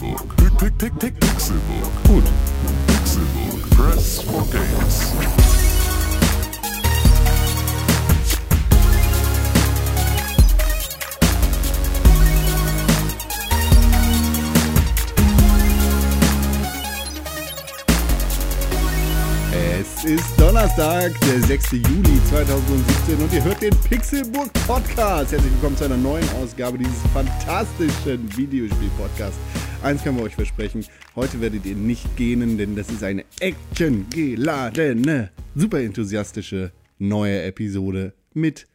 Pixelbook. Pick, pick, pick, pick, Pixelbook. Gut. Pixelbook. Press for games. Es ist Donnerstag, der 6. Juli 2017 und ihr hört den Pixelburg Podcast. Herzlich willkommen zu einer neuen Ausgabe dieses fantastischen Videospiel-Podcasts. Eins können wir euch versprechen, heute werdet ihr nicht gähnen, denn das ist eine actiongeladene, super enthusiastische neue Episode mit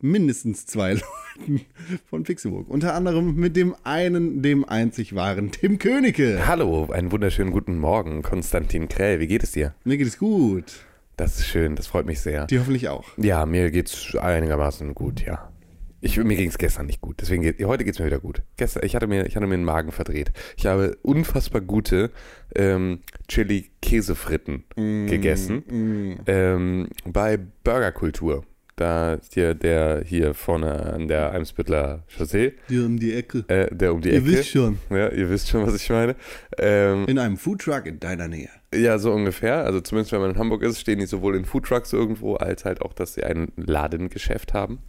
mindestens zwei Leuten von Pixelburg. Unter anderem mit dem einen, dem einzig wahren Tim Königke. Hallo, einen wunderschönen guten Morgen, Konstantin Krell. Wie geht es dir? Mir geht es gut. Das ist schön, das freut mich sehr. Dir hoffentlich auch. Ja, mir geht's einigermaßen gut, ja. Ich, mir ging es gestern nicht gut, deswegen geht, heute geht es mir wieder gut. Gestern, ich hatte mir, ich hatte mir den Magen verdreht. Ich habe unfassbar gute ähm, Chili-Käsefritten gegessen ähm, bei Burgerkultur. Da ist hier der hier vorne an der Eimsbüttler Chaussee, Dir um die Ecke. äh, der um die Ihr Ecke. wisst schon. Ja, ihr wisst schon, was ich meine. Ähm, In einem Foodtruck in deiner Nähe. Ja, so ungefähr. Also zumindest wenn man in Hamburg ist, stehen die sowohl in Foodtrucks irgendwo, als halt auch, dass sie ein Ladengeschäft haben.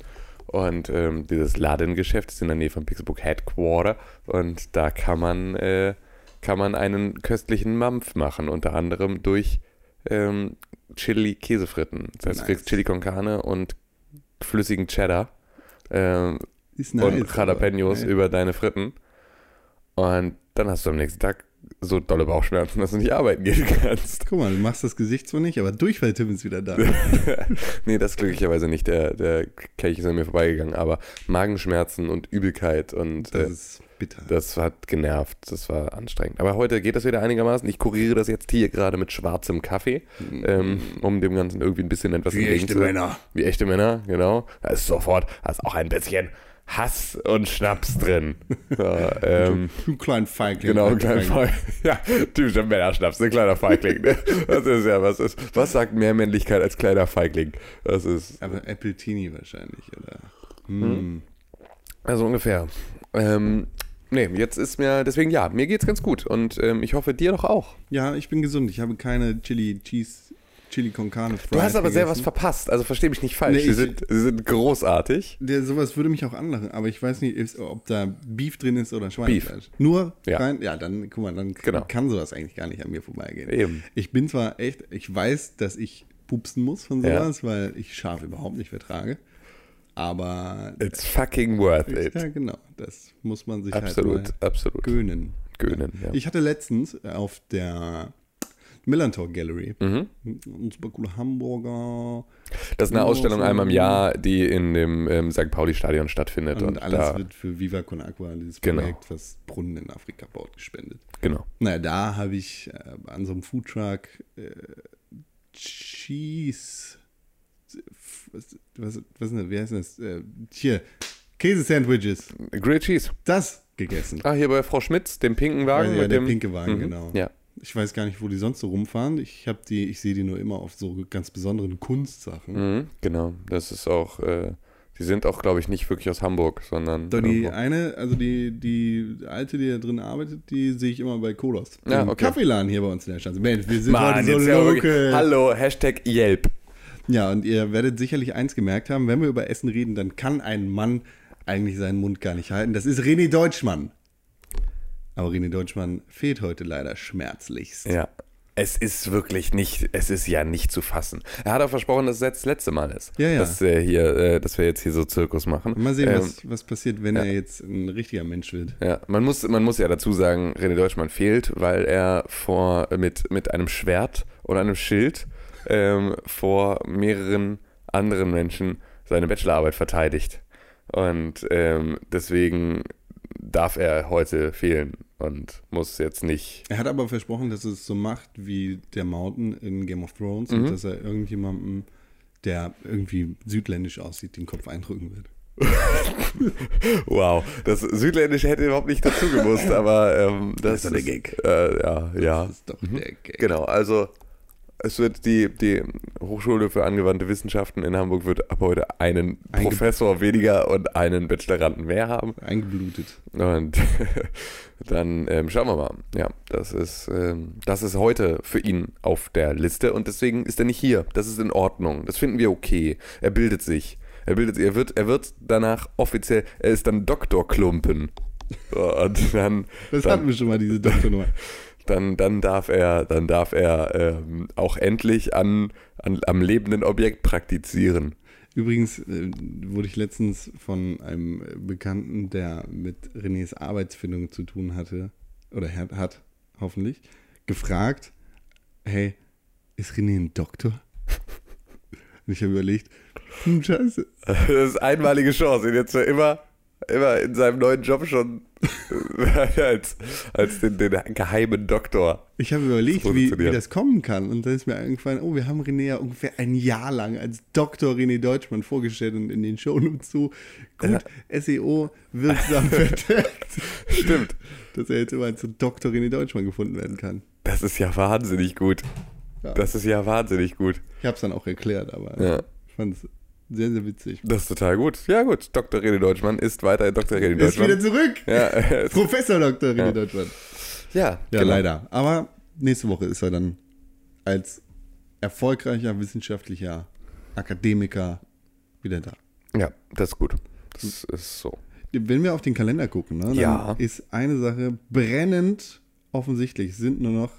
Und ähm, dieses Ladengeschäft ist in der Nähe von Pixelbook Headquarter und da kann man, äh, kann man einen köstlichen Mampf machen, unter anderem durch ähm, Chili-Käsefritten. Das heißt, Nice. du kriegst Chili con Carne und flüssigen Cheddar ähm, Ist und Jalapenos über deine Fritten. Und dann hast du am nächsten Tag so dolle Bauchschmerzen, dass du nicht arbeiten gehen kannst. Guck mal, du machst das Gesicht zwar nicht, aber Durchfall-Tim ist wieder da. nee, das glücklicherweise nicht. Der, der Kelch ist an mir vorbeigegangen, aber Magenschmerzen und Übelkeit und Das äh, ist bitter. das hat genervt. Das war anstrengend. Aber heute geht das wieder einigermaßen. Ich kuriere das jetzt hier gerade mit schwarzem Kaffee, ähm, um dem Ganzen irgendwie ein bisschen etwas Wie echte entgegenzu- Männer. Wie echte Männer, genau. Da ist sofort, da ist auch ein bisschen Hass und Schnaps drin. Ja, ähm, Du kleinen Feigling. Genau, ein kleiner Feigling. Ja, typischer Männerschnaps, ein kleiner Feigling. Ne? Das ist ja, was ist, was sagt mehr Männlichkeit als kleiner Feigling? Das ist, Aber Apple Teenie wahrscheinlich, oder? Hm. also ungefähr. Ähm, nee, jetzt ist mir, deswegen ja, mir geht's ganz gut und ähm, ich hoffe dir doch auch. Ja, ich bin gesund. Ich habe keine Chili Cheese, Chili con Carne Du hast aber sehr was gegessen. verpasst, also versteh mich nicht falsch. Nee, sie, sind, sie sind großartig. Der, sowas würde mich auch anlachen, aber ich weiß nicht, ist, ob da Beef drin ist oder Schweinefleisch. Beef. Nur Ja. rein, ja, dann, guck mal, dann Genau. kann sowas eigentlich gar nicht an mir vorbeigehen. Eben. Ich bin zwar echt, ich weiß, dass ich pupsen muss von Ja. sowas, weil ich scharf überhaupt nicht vertrage. Aber It's fucking worth it. ja, genau, das muss man sich Absolut, halt mal absolut. gönnen. Gönnen, ja. Ich hatte letztens auf der Millantor Gallery Mhm. ein super cooler Hamburger Das ist eine Ausstellung einmal im Jahr, die in dem ähm, St. Pauli-Stadion stattfindet. und, Und, alles da, wird für Viva Con Aqua, dieses Genau. Projekt, was Brunnen in Afrika baut, gespendet. genau. Naja, da habe ich äh, an so einem Foodtruck äh, Cheese. Was, was, was ist das? Wie heißt das? Äh, hier, Käse-Sandwiches. Grilled Cheese. Das gegessen. Ah, hier bei Frau Schmitz, dem pinken Wagen. ja, mit der dem, pinke Wagen, Mhm. genau. Ja, Ich weiß gar nicht, wo die sonst so rumfahren. Ich habe die, ich sehe die nur immer auf so ganz besonderen Kunstsachen. mhm, genau. Das ist auch, äh, die sind auch, glaube ich, nicht wirklich aus Hamburg, sondern. Doch die irgendwo. eine, also die, die alte, die da drin arbeitet, die sehe ich immer bei Kolos. Ja, okay. Kaffeeladen hier bei uns in der Stadt. Mensch, wir sind Mann, heute so jetzt ja local. Hallo, Hashtag Yelp. Ja, und ihr werdet sicherlich eins gemerkt haben, wenn wir über Essen reden, dann kann ein Mann eigentlich seinen Mund gar nicht halten. Das ist René Deutschmann. Aber René Deutschmann fehlt heute leider schmerzlichst. Ja. Es ist wirklich nicht, es ist ja nicht zu fassen. Er hat auch versprochen, dass es jetzt das letzte Mal ist. Ja, ja. Dass, äh, hier, äh, dass wir jetzt hier so Zirkus machen. Mal sehen, Ähm, was, was passiert, wenn er jetzt ein richtiger Mensch wird. Ja, man muss, man muss ja dazu sagen, René Deutschmann fehlt, weil er vor, mit, mit einem Schwert und einem Schild ähm, vor mehreren anderen Menschen seine Bachelorarbeit verteidigt. Und ähm, deswegen darf er heute fehlen und muss jetzt nicht. Er hat aber versprochen, dass es so macht wie der Mountain in Game of Thrones Mhm. und dass er irgendjemandem, der irgendwie südländisch aussieht, den Kopf eindrücken wird. Wow, das Südländische hätte überhaupt nicht dazu gewusst, aber ähm, das, ist doch der Gag. Äh, ja, ja. Das ist doch der Gag. Genau, also es wird die, die Hochschule für angewandte Wissenschaften in Hamburg wird ab heute einen Einge- Professor weniger und einen Bacheloranden mehr haben. Eingeblutet. Und dann ähm, schauen wir mal. Ja, das ist, ähm, das ist heute für ihn auf der Liste und deswegen ist er nicht hier. Das ist in Ordnung. Das finden wir okay. Er bildet sich. Er bildet sich. Er wird, er wird danach offiziell, er ist dann Dr. Klumpen. Und dann, Das dann, hatten wir schon mal, diese Doktornummer. dann, dann darf er, dann darf er ähm, auch endlich an, an, am lebenden Objekt praktizieren. Übrigens äh, wurde ich letztens von einem Bekannten, der mit Renés Arbeitsfindung zu tun hatte, oder hat, hat hoffentlich, gefragt, hey, ist René ein Doktor? Und ich habe überlegt, hm, scheiße, Das ist einmalige Chance, ihn jetzt für immer, immer in seinem neuen Job schon als, als den, den geheimen Doktor. ich habe überlegt, wie, wie das kommen kann. Und dann ist mir eingefallen, oh, wir haben René ja ungefähr ein Jahr lang als Dr. René Deutschmann vorgestellt und in den Shownotes so gut SEO wirksam vertagt. Stimmt. Dass er jetzt immer als Dr. René Deutschmann gefunden werden kann. Das ist ja wahnsinnig gut. Ja. Das ist ja wahnsinnig gut. Ich habe es dann auch erklärt, aber Ja. ich fand es sehr, sehr witzig. Das ist total gut. Ja, gut. Dr. René Deutschmann ist weiterhin Dr. René Er ist wieder Deutschmann. zurück. Ja, Professor Dr. René Ja. Deutschmann. ja, Ja, genau. leider. Aber nächste Woche ist er dann als erfolgreicher wissenschaftlicher Akademiker wieder da. Ja, das ist gut. Das ist so. Wenn wir auf den Kalender gucken, ne, Ja. ist eine Sache brennend offensichtlich. Es sind nur noch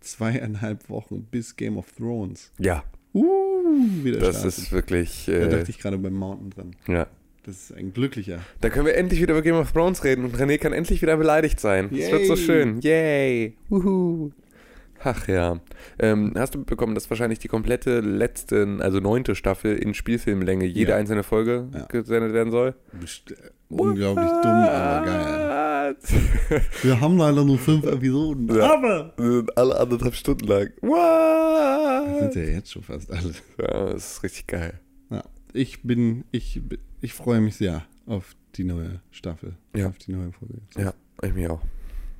zweieinhalb Wochen bis Game of Thrones. Ja, Uh, wieder das startet. ist wirklich. Da Äh, dachte ich gerade beim Mountain dran. ja. Das ist ein glücklicher. Da können wir endlich wieder über Game of Thrones reden und René kann endlich wieder beleidigt sein. Das wird so schön. Yay. Wuhu. Ach ja. Ähm, hast du mitbekommen, dass wahrscheinlich die komplette letzte, also neunte Staffel in Spielfilmlänge jede Ja. einzelne Folge Ja. gesendet werden soll? Best- Unglaublich dumm, aber geil. Wir haben leider nur fünf Episoden. Ja. Aber Sind alle anderthalb Stunden lang. das What? sind ja jetzt schon fast alle. Ja, das ist richtig geil. Ja, ich bin, ich, ich freue mich sehr auf die neue Staffel. Ja. Auf die neue Folge. Ja, ich mir auch.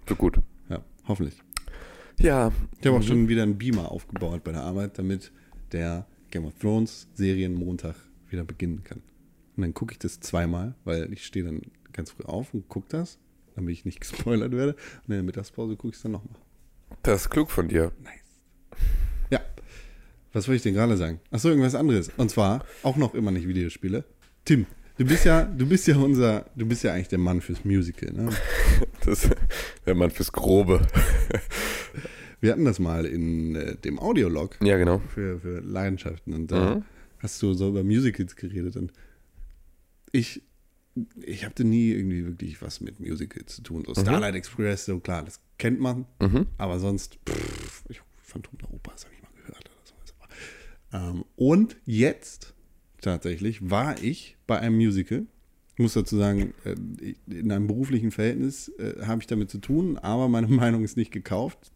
So gut. Ja, hoffentlich. Ja. Ich habe auch Mhm. schon wieder einen Beamer aufgebaut bei der Arbeit, damit der Game of Thrones Serienmontag wieder beginnen kann. Und dann gucke ich das zweimal, weil ich stehe dann ganz früh auf und gucke das, damit ich nicht gespoilert werde. Und in der Mittagspause gucke ich es dann nochmal. Das ist klug von dir. Nice. Ja. Was wollte ich denn gerade sagen? Achso, irgendwas anderes. Und zwar auch noch immer nicht Videospiele. Tim, du bist ja, du bist ja unser, du bist ja eigentlich der Mann fürs Musical, ne? Das der Mann fürs Grobe. Wir hatten das mal in äh, dem Audiolog Ja, genau. für, für Leidenschaften und da Mhm. hast du so über Musicals geredet und ich, ich hatte nie irgendwie wirklich was mit Musicals zu tun. So Starlight Express, so klar, das kennt man, Mhm. aber sonst, pff, ich, Phantom der Oper, das habe ich mal gehört oder. Aber, ähm, und jetzt tatsächlich war ich bei einem Musical. Ich muss dazu sagen, äh, in einem beruflichen Verhältnis äh, habe ich damit zu tun, aber meine Meinung ist nicht gekauft.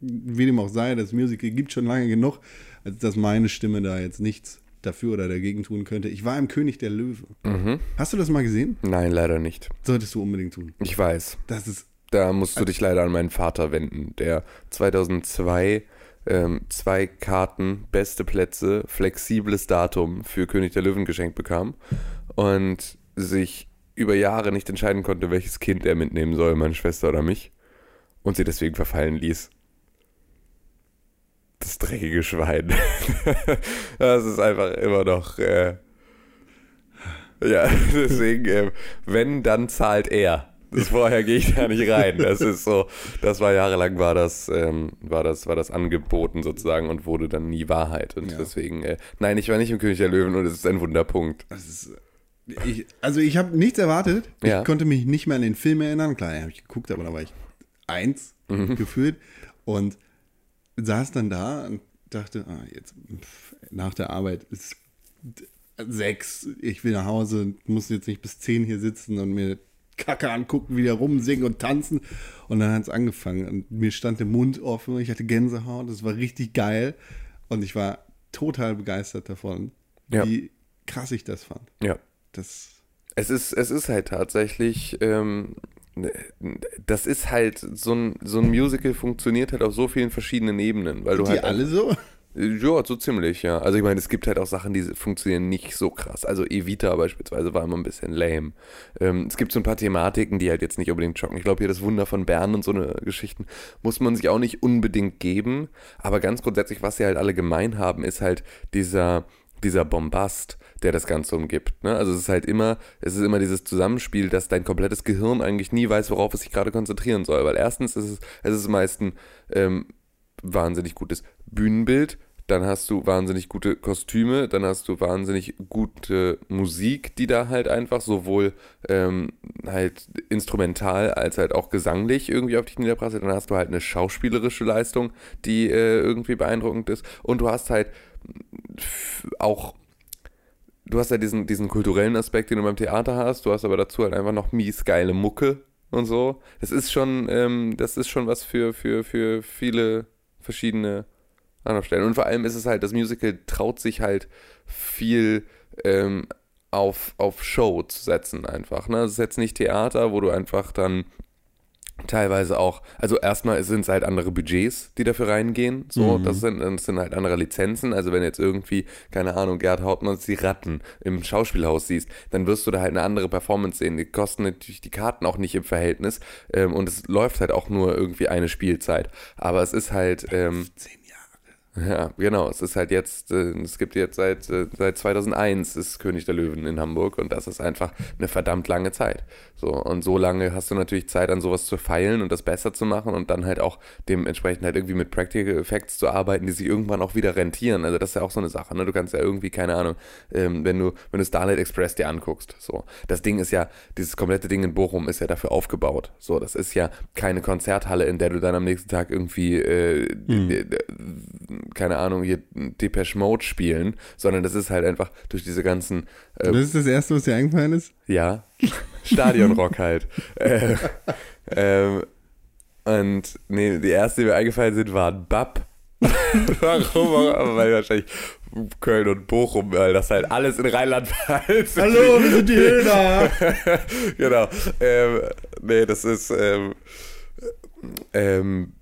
Wie dem auch sei, das Musical gibt schon lange genug, als dass meine Stimme da jetzt nichts dafür oder dagegen tun könnte. Ich war im König der Löwen. Mhm. Hast du das mal gesehen? Nein, leider nicht. Solltest du unbedingt tun. Ich weiß. Das ist Da musst du dich leider an meinen Vater wenden, der 2002 ähm, zwei Karten, beste Plätze, flexibles Datum für König der Löwen geschenkt bekam und sich über Jahre nicht entscheiden konnte, welches Kind er mitnehmen soll, meine Schwester oder mich, und sie deswegen verfallen ließ. Das dreckige Schwein. das ist einfach immer noch. Äh, ja, deswegen, äh, wenn, dann zahlt er. Das vorher gehe ich da nicht rein. Das ist so, das war jahrelang war das, ähm, war das, war das angeboten sozusagen und wurde dann nie Wahrheit. Und Ja. deswegen, äh, nein, ich war nicht im König der Löwen und es ist ein Wunderpunkt. Ist, ich, also ich habe nichts erwartet. Ja. Ich konnte mich nicht mehr an den Film erinnern. Klar, habe ich geguckt, aber da war ich eins Mhm. gefühlt und saß dann da und dachte, ah, jetzt pff, nach der Arbeit ist sechs, ich will nach Hause, muss jetzt nicht bis zehn hier sitzen und mir Kacke angucken, wieder rumsingen und tanzen. Und dann hat es angefangen und mir stand der Mund offen, ich hatte Gänsehaut, das war richtig geil und ich war total begeistert davon, Ja. wie krass ich das fand. Ja. Das Es ist, es ist halt tatsächlich, ähm, das ist halt, so ein, so ein Musical funktioniert halt auf so vielen verschiedenen Ebenen, weil du die halt alle so? Ja, so ziemlich, ja. Also ich meine, es gibt halt auch Sachen, die funktionieren nicht so krass. Also Evita beispielsweise war immer ein bisschen lame. Ähm, es gibt so ein paar Thematiken, die halt jetzt nicht unbedingt schocken. Ich glaube, hier das Wunder von Bern und so eine Geschichten muss man sich auch nicht unbedingt geben. Aber ganz grundsätzlich, was sie halt alle gemein haben, ist halt dieser, dieser Bombast, der das Ganze umgibt. Ne? Also es ist halt immer, es ist immer dieses Zusammenspiel, dass dein komplettes Gehirn eigentlich nie weiß, worauf es sich gerade konzentrieren soll. Weil erstens ist es, es ist meistens ähm, wahnsinnig gutes Bühnenbild, dann hast du wahnsinnig gute Kostüme, dann hast du wahnsinnig gute Musik, die da halt einfach sowohl ähm, halt instrumental als halt auch gesanglich irgendwie auf dich niederprasselt. Dann hast du halt eine schauspielerische Leistung, die äh, irgendwie beeindruckend ist. Und du hast halt auch du hast ja diesen, diesen kulturellen Aspekt, den du beim Theater hast, du hast aber dazu halt einfach noch mies geile Mucke und so. Das ist schon, ähm, das ist schon was für, für, für viele verschiedene Anlaufstellen. Und vor allem ist es halt, das Musical traut sich halt viel ähm, auf, auf Show zu setzen einfach. Ne? Es ist jetzt nicht Theater, wo du einfach dann teilweise auch, also erstmal sind es halt andere Budgets, die dafür reingehen. So, mhm. das, sind, das sind halt andere Lizenzen. Also wenn jetzt irgendwie, keine Ahnung, Gerd Hauptmanns die Ratten im Schauspielhaus siehst, dann wirst du da halt eine andere Performance sehen. Die kosten natürlich die Karten auch nicht im Verhältnis. Ähm, und es läuft halt auch nur irgendwie eine Spielzeit. Aber es ist halt. Ähm, 15 ja, genau. Es ist halt jetzt, äh, es gibt jetzt seit, äh, seit 2001 ist König der Löwen in Hamburg und das ist einfach eine verdammt lange Zeit. So, und so lange hast du natürlich Zeit, an sowas zu feilen und das besser zu machen und dann halt auch dementsprechend halt irgendwie mit Practical Effects zu arbeiten, die sich irgendwann auch wieder rentieren. Also das ist ja auch so eine Sache, ne? Du kannst ja irgendwie, keine Ahnung, ähm, wenn du, wenn du Starlight Express dir anguckst, so. Das Ding ist ja, dieses komplette Ding in Bochum ist ja dafür aufgebaut. So, das ist ja keine Konzerthalle, in der du dann am nächsten Tag irgendwie, äh, hm keine Ahnung, hier Depeche Mode spielen, sondern das ist halt einfach durch diese ganzen. Äh, das ist das Erste, was dir eingefallen ist? Ja. Stadionrock halt. äh, ähm, und nee, die erste, die mir eingefallen sind, waren Bab. Warum? Weil wahrscheinlich Köln und Bochum, weil das halt alles in Rheinland-Pfalz Hallo, wir sind die Hilda! genau. Ähm, nee, das ist ähm, ähm,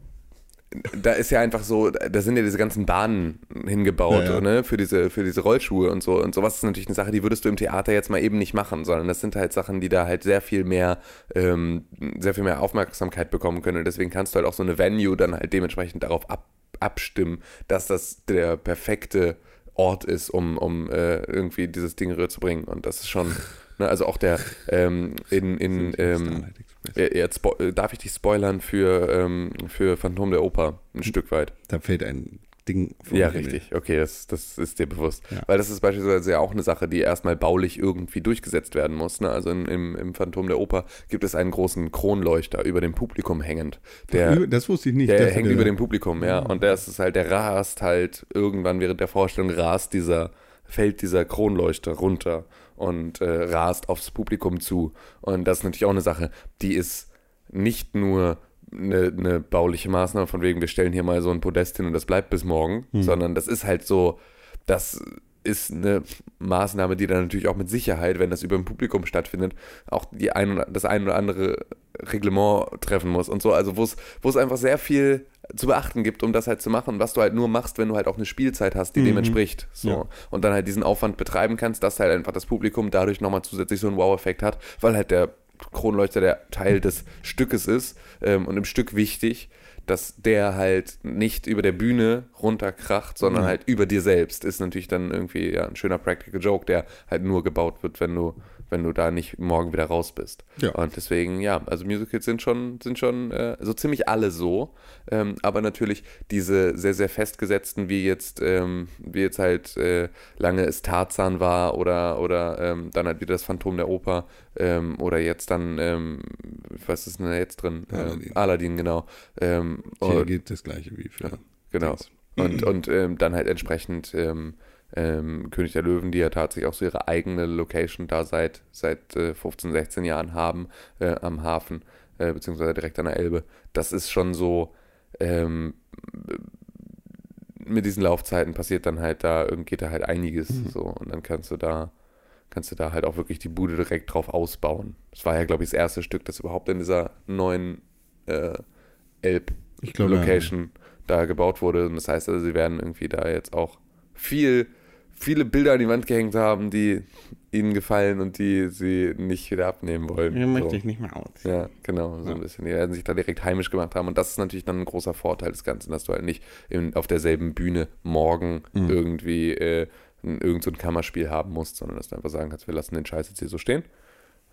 da ist ja einfach so, da sind ja diese ganzen Bahnen hingebaut, ja, ja. Ne, für diese, für diese Rollschuhe und so. Und sowas ist natürlich eine Sache, die würdest du im Theater jetzt mal eben nicht machen, sondern das sind halt Sachen, die da halt sehr viel mehr, ähm, sehr viel mehr Aufmerksamkeit bekommen können. Und deswegen kannst du halt auch so eine Venue dann halt dementsprechend darauf ab, abstimmen, dass das der perfekte Ort ist, um, um äh, irgendwie dieses Ding rüberzubringen. Und das ist schon, ne, also auch der ähm, in, in ähm, Jetzt darf ich dich spoilern für, ähm, für Phantom der Oper ein hm. Stück weit. Da fehlt ein Ding vom Ja, richtig. Okay, das, das ist dir bewusst. Ja. Weil das ist beispielsweise ja auch eine Sache, die erstmal baulich irgendwie durchgesetzt werden muss. Ne? Also in, im, im Phantom der Oper gibt es einen großen Kronleuchter über dem Publikum hängend. Der, das wusste ich nicht. Der hängt über dem Publikum, ja. Mhm. Und der ist halt, der rast halt irgendwann während der Vorstellung rast dieser, fällt dieser Kronleuchter runter und äh, rast aufs Publikum zu. Und das ist natürlich auch eine Sache, die ist nicht nur eine, eine, bauliche Maßnahme, von wegen, wir stellen hier mal so ein Podest hin und das bleibt bis morgen, hm. sondern das ist halt so, das ist eine Maßnahme, die dann natürlich auch mit Sicherheit, wenn das über dem Publikum stattfindet, auch die ein, das ein oder andere Reglement treffen muss und so. Also wo es einfach sehr viel zu beachten gibt, um das halt zu machen, was du halt nur machst, wenn du halt auch eine Spielzeit hast, die mhm. dem entspricht. So. Ja. Und dann halt diesen Aufwand betreiben kannst, dass halt einfach das Publikum dadurch nochmal zusätzlich so einen Wow-Effekt hat, weil halt der Kronleuchter der Teil des Stückes ist ähm, und im Stück wichtig, dass der halt nicht über der Bühne runterkracht, sondern mhm. halt über dir selbst, ist natürlich dann irgendwie ja, ein schöner Practical Joke, der halt nur gebaut wird, wenn du wenn du da nicht morgen wieder raus bist. Ja. Und deswegen, ja, also Musicals sind schon, sind schon äh, so ziemlich alle so. Ähm, aber natürlich diese sehr, sehr festgesetzten, wie jetzt, ähm, wie jetzt halt äh, lange es Tarzan war oder, oder ähm, dann halt wieder das Phantom der Oper ähm, oder jetzt dann, ähm, was ist denn da jetzt drin? Ähm, Aladdin, Aladdin genau. Ähm, Hier geht das gleiche wie für. Ja, genau. Und, und dann halt entsprechend ähm, König der Löwen, die ja tatsächlich auch so ihre eigene Location da seit, seit äh, 15, 16 Jahren haben äh, am Hafen, äh, beziehungsweise direkt an der Elbe. Das ist schon so, ähm, mit diesen Laufzeiten passiert dann halt da, geht da halt einiges mhm. so und dann kannst du da kannst du da halt auch wirklich die Bude direkt drauf ausbauen. Das war ja, glaube ich, das erste Stück, das überhaupt in dieser neuen äh, Elb-Location da gebaut wurde. Und das heißt also, sie werden irgendwie da jetzt auch viel, viele Bilder an die Wand gehängt haben, die ihnen gefallen und die sie nicht wieder abnehmen wollen. So. möchte ich nicht mehr aus. Ja, genau, so ein bisschen. Die werden sich da direkt heimisch gemacht haben. Und das ist natürlich dann ein großer Vorteil des Ganzen, dass du halt nicht in, auf derselben Bühne morgen Mhm. irgendwie äh, irgend so ein Kammerspiel haben musst, sondern dass du einfach sagen kannst, wir lassen den Scheiß jetzt hier so stehen.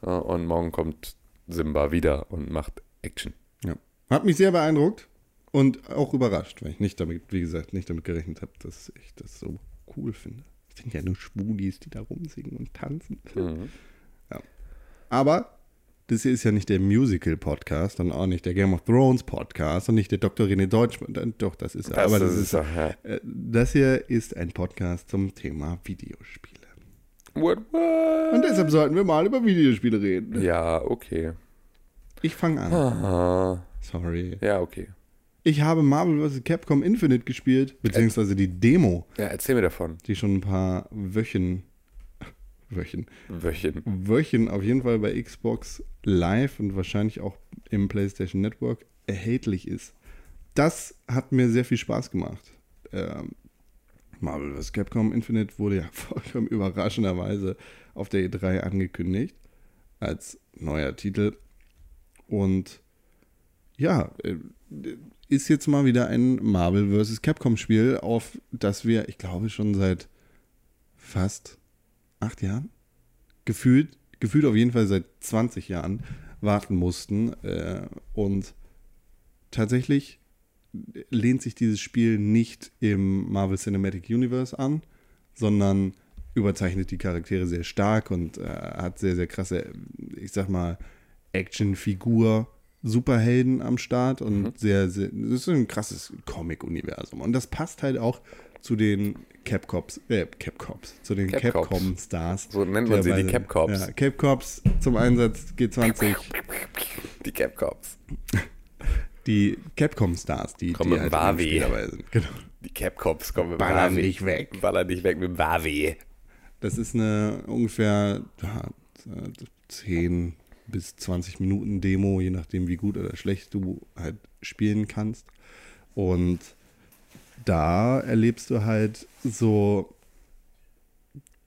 Ja, und morgen kommt Simba wieder und macht Action. Ja. Hat mich sehr beeindruckt und auch überrascht, weil ich nicht damit, wie gesagt, nicht damit gerechnet habe, dass ich das so cool finde. Denke ja nur Schwulis, die da rumsingen und tanzen. Mhm. Aber das hier ist ja nicht der Musical-Podcast und auch nicht der Game of Thrones-Podcast und nicht der Dr. René Deutsch. Doch, das ist er. Das aber das ist ist, doch, ja. äh, das hier ist ein Podcast zum Thema Videospiele. What, what? Und deshalb sollten wir mal über Videospiele reden. Ja, okay. Ich fange an. Aha. Sorry. Ja, okay. Ich habe Marvel vs. Capcom Infinite gespielt, beziehungsweise die Demo, Ja, erzähl mir davon. die schon ein paar Wöchen, Wöchen, Wöchen. Wöchen auf jeden Fall bei Xbox Live und wahrscheinlich auch im PlayStation Network erhältlich ist. Das hat mir sehr viel Spaß gemacht. Ähm, Marvel vs. Capcom Infinite wurde ja vollkommen überraschenderweise auf der E3 angekündigt als neuer Titel. Und ja, äh, ist jetzt mal wieder ein Marvel vs. Capcom Spiel, auf das wir, ich glaube, schon seit fast acht Jahren gefühlt, gefühlt auf jeden Fall seit 20 Jahren warten mussten. Äh, und tatsächlich lehnt sich dieses Spiel nicht im Marvel Cinematic Universe an, sondern überzeichnet die Charaktere sehr stark und äh, hat sehr, sehr krasse, ich sag mal, Actionfigur. Superhelden am Start und sehr, sehr, das ist ein krasses Comic-Universum. Und das passt halt auch zu den Capcops, äh, Capcops, zu den. Capcom-Stars. So nennt man sie, die Capcops. Ja, Capcops zum Einsatz G20, Die Capcops. die Capcom-Stars, die, Komm die mit halt dabei sind. Genau. Die Capcops kommen mit Ballern Wavi. nicht weg. Ballern nicht weg mit Wavi. Das ist eine ungefähr ja, 10 bis 20 Minuten Demo, je nachdem wie gut oder schlecht du halt spielen kannst. Und da erlebst du halt so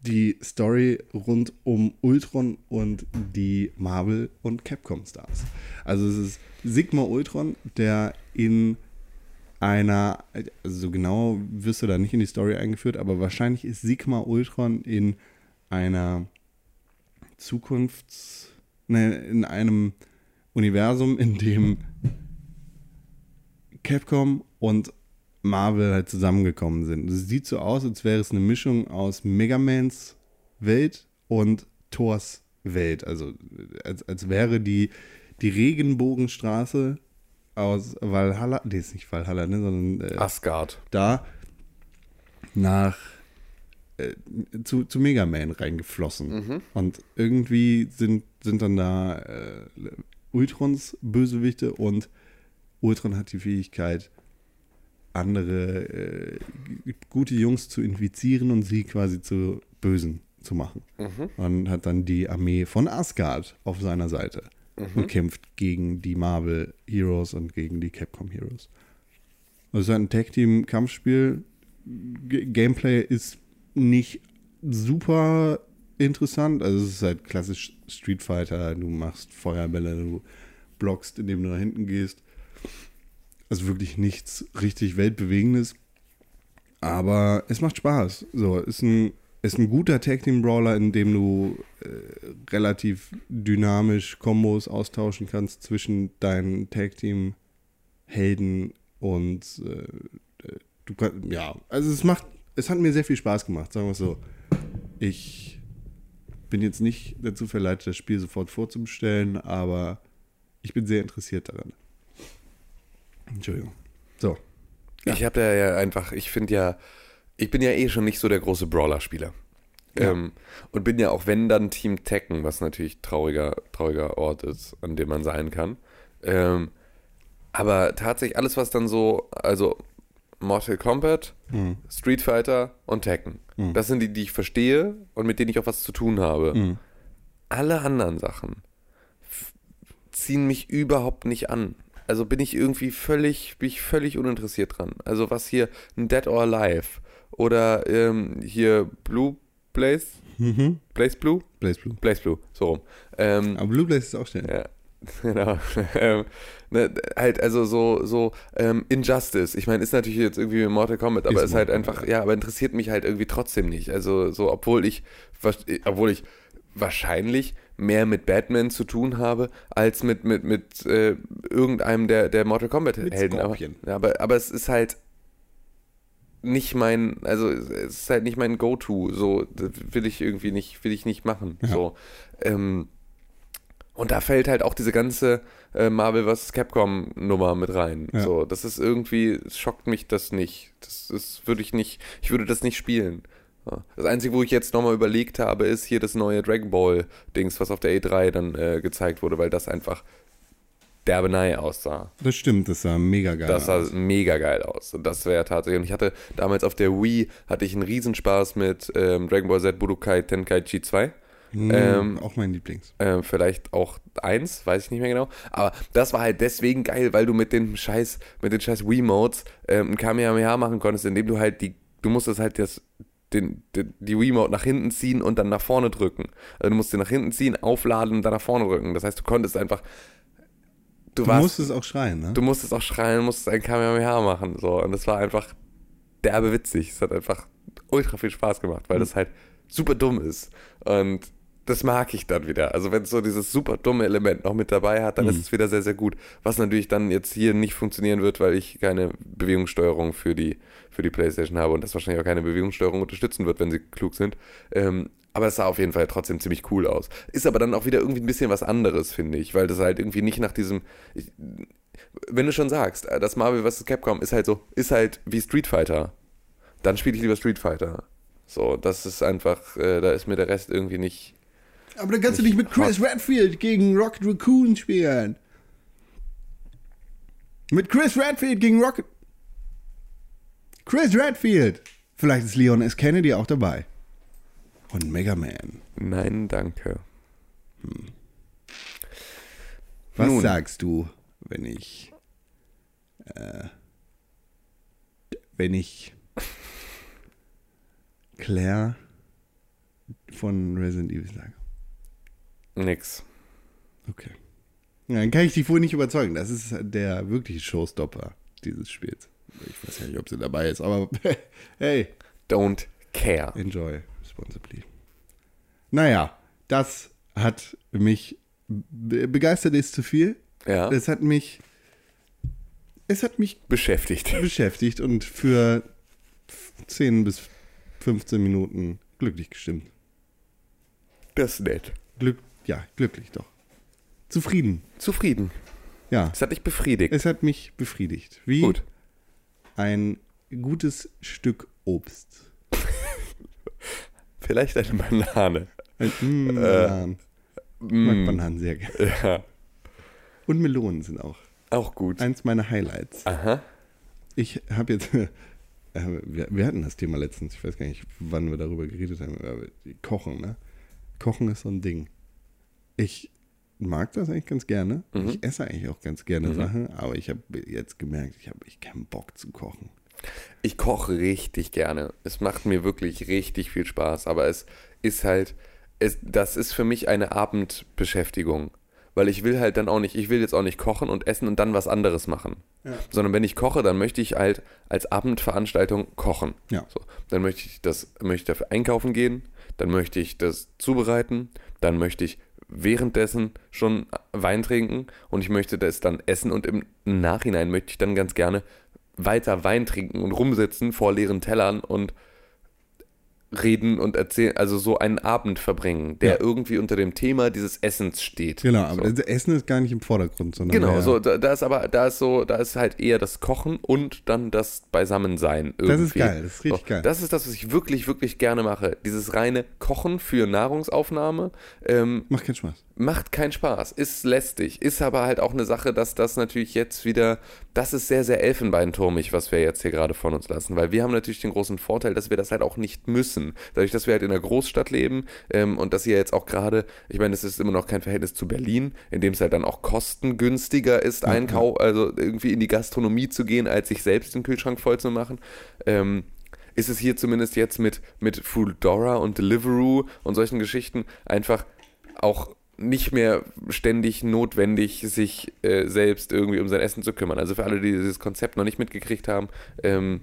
die Story rund um Ultron und die Marvel und Capcom Stars. Also es ist Sigma Ultron, der in einer, also so genau wirst du da nicht in die Story eingeführt, aber wahrscheinlich ist Sigma Ultron in einer Zukunfts-, in einem Universum, in dem Capcom und Marvel halt zusammengekommen sind. Es sieht so aus, als wäre es eine Mischung aus Megamans Welt und Thors Welt. Also als, als wäre die, die Regenbogenstraße aus Valhalla, nee, ist nicht Valhalla, ne, sondern äh, Asgard. da nach äh, zu, zu Mega Man reingeflossen. Und irgendwie sind, sind dann da äh, Ultrons Bösewichte und Ultron hat die Fähigkeit, andere äh, gute Jungs zu infizieren und sie quasi zu Bösen zu machen. Und hat dann die Armee von Asgard auf seiner Seite und kämpft gegen die Marvel Heroes und gegen die Capcom Heroes. Das ist ein Tag-Team-Kampfspiel. Gameplay ist nicht super interessant. Also es ist halt klassisch Street Fighter. Du machst Feuerbälle, du blockst, indem du nach hinten gehst. Also wirklich nichts richtig Weltbewegendes. Aber es macht Spaß. So, ist ein, ist ein guter Tag-Team-Brawler, in dem du äh, relativ dynamisch Kombos austauschen kannst zwischen deinen Tag-Team-Helden und äh, äh, du kannst, ja, also es macht, es hat mir sehr viel Spaß gemacht, sagen wir es so. Ich bin jetzt nicht dazu verleitet, das Spiel sofort vorzubestellen, aber ich bin sehr interessiert daran. Entschuldigung. So. Ich habe da ja einfach, ich finde ja, ich bin ja eh schon nicht so der große Brawler-Spieler. Ja. Ähm, und bin ja auch, wenn dann Team Tekken, was natürlich trauriger, trauriger Ort ist, an dem man sein kann. Ähm, aber tatsächlich alles, was dann so, also Mortal Kombat, Mhm. Street Fighter und Tekken. Das sind die, die ich verstehe und mit denen ich auch was zu tun habe. Mhm. Alle anderen Sachen ziehen mich überhaupt nicht an. also bin ich irgendwie völlig, bin ich völlig uninteressiert dran. Also was hier ein Dead or Alive oder ähm, hier Blue Blaze, Mhm. Blaze Blue, Blaze Blue. Blaze Blue, so rum. Ähm, Aber Blue Blaze ist auch schön. ja, genau. ähm, ne, halt, also so, so ähm, Injustice. Ich meine, ist natürlich jetzt irgendwie Mortal Kombat, aber Ist ist, halt einfach, Kombat. ja, aber interessiert mich halt irgendwie trotzdem nicht. Also so, obwohl ich, wasch- obwohl ich wahrscheinlich mehr mit Batman zu tun habe, als mit, mit, mit äh, irgendeinem der, der Mortal Kombat Mit Helden. Aber, aber, aber es ist halt nicht mein, also es ist halt nicht mein Go-To. So, das will ich irgendwie nicht, will ich nicht machen. Ja. So. Ähm, und da fällt halt auch diese ganze äh, Marvel vs. Capcom Nummer mit rein. Ja. So, das ist irgendwie, schockt mich das nicht. Das ist, würde ich nicht, ich würde das nicht spielen. Das Einzige, wo ich jetzt nochmal überlegt habe, ist hier das neue Dragon Ball Dings, was auf der E3 dann äh, gezeigt wurde, weil das einfach derbenei aussah. Das stimmt, das sah mega geil Das sah aus. mega geil aus. Und das wäre tatsächlich. Und ich hatte damals auf der Wii hatte ich einen Riesenspaß mit ähm, Dragon Ball Z Budokai Tenkaichi 2. Hm, ähm, auch mein Lieblings. Ähm, vielleicht auch eins, weiß ich nicht mehr genau. Aber das war halt deswegen geil, weil du mit den scheiß, mit den scheiß Wiimotes ähm, ein Kamehameha machen konntest, indem du halt die, du musstest halt das, den, die, die Wiimote nach hinten ziehen und dann nach vorne drücken. Also du musst sie nach hinten ziehen, aufladen und dann nach vorne drücken. Das heißt, du konntest einfach, du, Du warst, musstest auch schreien, ne? du musstest auch schreien, musstest ein Kamehameha machen. So. Und das war einfach derbe witzig. Es hat einfach ultra viel Spaß gemacht, weil das halt super dumm ist. Und das mag ich dann wieder. Also wenn es so dieses super dumme Element noch mit dabei hat, dann ist es wieder sehr, sehr gut. Was natürlich dann jetzt hier nicht funktionieren wird, weil ich keine Bewegungssteuerung für die, für die Playstation habe und das wahrscheinlich auch keine Bewegungssteuerung unterstützen wird, wenn sie klug sind. Ähm, aber es sah auf jeden Fall trotzdem ziemlich cool aus. Ist aber dann auch wieder irgendwie ein bisschen was anderes, finde ich, weil das halt irgendwie nicht nach diesem. Ich, wenn du schon sagst, äh, das Marvel vs. Capcom ist halt so, ist halt wie Street Fighter, dann spiele ich lieber Street Fighter. So, das ist einfach, äh, da ist mir der Rest irgendwie nicht. Aber dann kannst du nicht mit Chris Redfield gegen Rocket Raccoon spielen. Mit Chris Redfield gegen Rocket. Chris Redfield. Vielleicht ist Leon S. Kennedy auch dabei. Und Mega Man. Nein, danke. Was Nun. sagst du, wenn ich. Äh, wenn ich. Claire von Resident Evil sage? Nix. Okay. Ja, dann kann ich dich wohl nicht überzeugen. Das ist der wirkliche Showstopper dieses Spiels. Ich weiß ja nicht, ob sie dabei ist, aber hey, Don't care. enjoy responsibly. Naja, das hat mich be begeistert ist zu viel. Ja. Es hat mich es hat mich Beschäftigt. beschäftigt und für 10 bis 15 Minuten glücklich gestimmt. Das ist nett. Glück, ja, glücklich doch. Zufrieden. Zufrieden. Ja. Es hat dich befriedigt. Es hat mich befriedigt. Wie Gut. ein gutes Stück Obst. Vielleicht eine Banane. Ein, mm, Äh, Bananen. Ich mag Mm, Bananen sehr gerne. ja, Und Melonen sind auch auch gut. eins meiner Highlights. Aha. Ich habe jetzt, äh, wir, wir hatten das Thema letztens, ich weiß gar nicht, wann wir darüber geredet haben, aber Kochen, ne? Kochen ist so ein Ding. Ich mag das eigentlich ganz gerne. Mhm. Ich esse eigentlich auch ganz gerne Mhm. Sachen, aber ich habe jetzt gemerkt, ich habe ich keinen Bock zu kochen. Ich koche richtig gerne. Es macht mir wirklich richtig viel Spaß, aber es ist halt, es, das ist für mich eine Abendbeschäftigung. Weil ich will halt dann auch nicht, ich will jetzt auch nicht kochen und essen und dann was anderes machen. Ja. Sondern wenn ich koche, dann möchte ich halt als Abendveranstaltung kochen. Ja. So, dann möchte ich das, möchte ich dafür einkaufen gehen, dann möchte ich das zubereiten, dann möchte ich währenddessen schon Wein trinken und ich möchte das dann essen und im Nachhinein möchte ich dann ganz gerne weiter Wein trinken und rumsitzen vor leeren Tellern und reden und erzählen, also so einen Abend verbringen, der Ja. irgendwie unter dem Thema dieses Essens steht. Genau, aber so. das Essen ist gar nicht im Vordergrund, sondern Genau, so, da, da ist aber, da ist so, da ist halt eher das Kochen und dann das Beisammensein irgendwie. Das ist geil, das ist richtig so, geil. Das ist das, was ich wirklich, wirklich gerne mache. Dieses reine Kochen für Nahrungsaufnahme. Ähm, macht keinen Spaß. Macht keinen Spaß, ist lästig, ist aber halt auch eine Sache, dass das natürlich jetzt wieder, das ist sehr, sehr elfenbeinturmig, was wir jetzt hier gerade von uns lassen, weil wir haben natürlich den großen Vorteil, dass wir das halt auch nicht müssen. Dadurch, dass wir halt in einer Großstadt leben ähm, und dass hier jetzt auch gerade, ich meine, es ist immer noch kein Verhältnis zu Berlin, in dem es halt dann auch kostengünstiger ist, Einkau, also irgendwie in die Gastronomie zu gehen, als sich selbst den Kühlschrank voll zu machen. Ähm, ist es hier zumindest jetzt mit, mit Foodora und Deliveroo und solchen Geschichten einfach auch nicht mehr ständig notwendig, sich äh, selbst irgendwie um sein Essen zu kümmern. Also für alle, die dieses Konzept noch nicht mitgekriegt haben, ähm,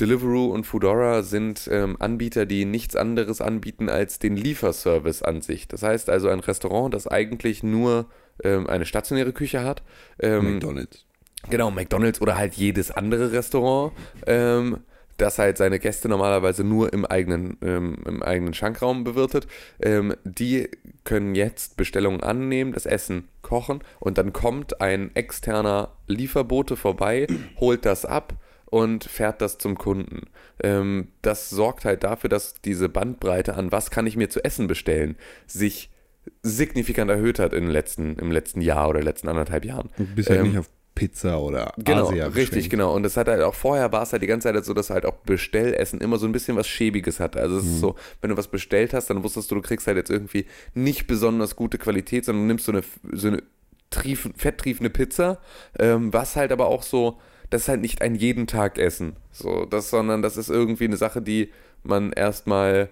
Deliveroo und Foodora sind ähm, Anbieter, die nichts anderes anbieten als den Lieferservice an sich. Das heißt also ein Restaurant, das eigentlich nur ähm, eine stationäre Küche hat. Ähm, McDonalds. Genau, McDonalds oder halt jedes andere Restaurant, ähm, das halt seine Gäste normalerweise nur im eigenen, ähm, im eigenen Schankraum bewirtet. Ähm, die können jetzt Bestellungen annehmen, das Essen kochen und dann kommt ein externer Lieferbote vorbei, holt das ab und fährt das zum Kunden. Ähm, das sorgt halt dafür, dass diese Bandbreite an was kann ich mir zu essen bestellen, sich signifikant erhöht hat im letzten, im letzten Jahr oder letzten anderthalb Jahren. Du bist halt Ähm, nicht auf Pizza oder Genau, Asia richtig, beschränkt. genau. Und das hat halt auch vorher war es halt die ganze Zeit so, dass halt auch Bestellessen immer so ein bisschen was Schäbiges hatte. Also es ist so, wenn du was bestellt hast, dann wusstest du, du kriegst halt jetzt irgendwie nicht besonders gute Qualität, sondern nimmst so eine, so eine trief, fetttriefende Pizza, ähm, was halt aber auch so, das ist halt nicht ein jeden Tag Essen. So, das, sondern das ist irgendwie eine Sache, die man erstmal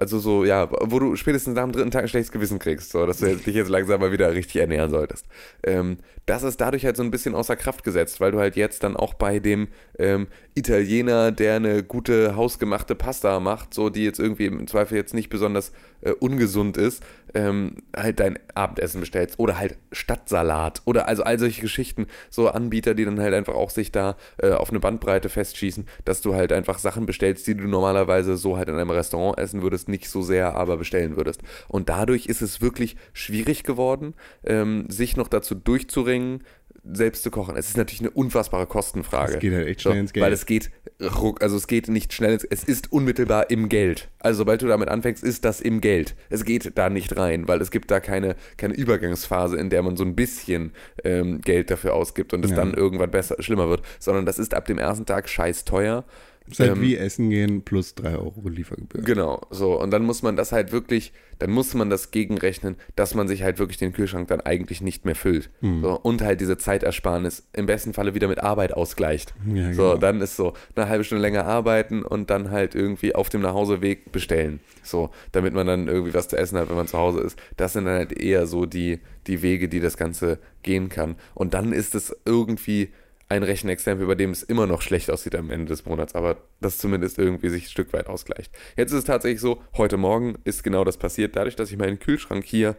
also so, ja, wo du spätestens nach dem dritten Tag ein schlechtes Gewissen kriegst, so, dass du jetzt- dich jetzt langsam mal wieder richtig ernähren solltest. Ähm, das ist dadurch halt so ein bisschen außer Kraft gesetzt, weil du halt jetzt dann auch bei dem ähm, Italiener, der eine gute hausgemachte Pasta macht, so die jetzt irgendwie im Zweifel jetzt nicht besonders äh, ungesund ist, ähm, halt dein Abendessen bestellst oder halt Stadtsalat oder also all solche Geschichten, so Anbieter, die dann halt einfach auch sich da äh, auf eine Bandbreite festschießen, dass du halt einfach Sachen bestellst, die du normalerweise so halt in einem Restaurant essen würdest, nicht so sehr aber bestellen würdest. Und dadurch ist es wirklich schwierig geworden, ähm, sich noch dazu durchzuringen, selbst zu kochen. Es ist natürlich eine unfassbare Kostenfrage. Es geht halt echt schnell ins Geld. Weil es geht ruck, also es geht nicht schnell ins, es ist unmittelbar im Geld. Also sobald du damit anfängst, ist das im Geld. Es geht da nicht rein, weil es gibt da keine, keine Übergangsphase, in der man so ein bisschen ähm, Geld dafür ausgibt und es Ja. dann irgendwann besser, schlimmer wird, sondern das ist ab dem ersten Tag scheiß teuer. Ist halt Ähm, wie Essen gehen plus 3 Euro Liefergebühr. Genau, so. Und dann muss man das halt wirklich, dann muss man das gegenrechnen, dass man sich halt wirklich den Kühlschrank dann eigentlich nicht mehr füllt. Hm. So, und halt diese Zeitersparnis im besten Falle wieder mit Arbeit ausgleicht. Ja, So, genau. dann ist so eine halbe Stunde länger arbeiten und dann halt irgendwie auf dem Nachhauseweg bestellen. So, damit man dann irgendwie was zu essen hat, wenn man zu Hause ist. Das sind dann halt eher so die, die Wege, die das Ganze gehen kann. Und dann ist es irgendwie ein Rechenexempel, bei dem es immer noch schlecht aussieht am Ende des Monats, aber das zumindest irgendwie sich ein Stück weit ausgleicht. Jetzt ist es tatsächlich so, heute Morgen ist genau das passiert, dadurch, dass ich meinen Kühlschrank hier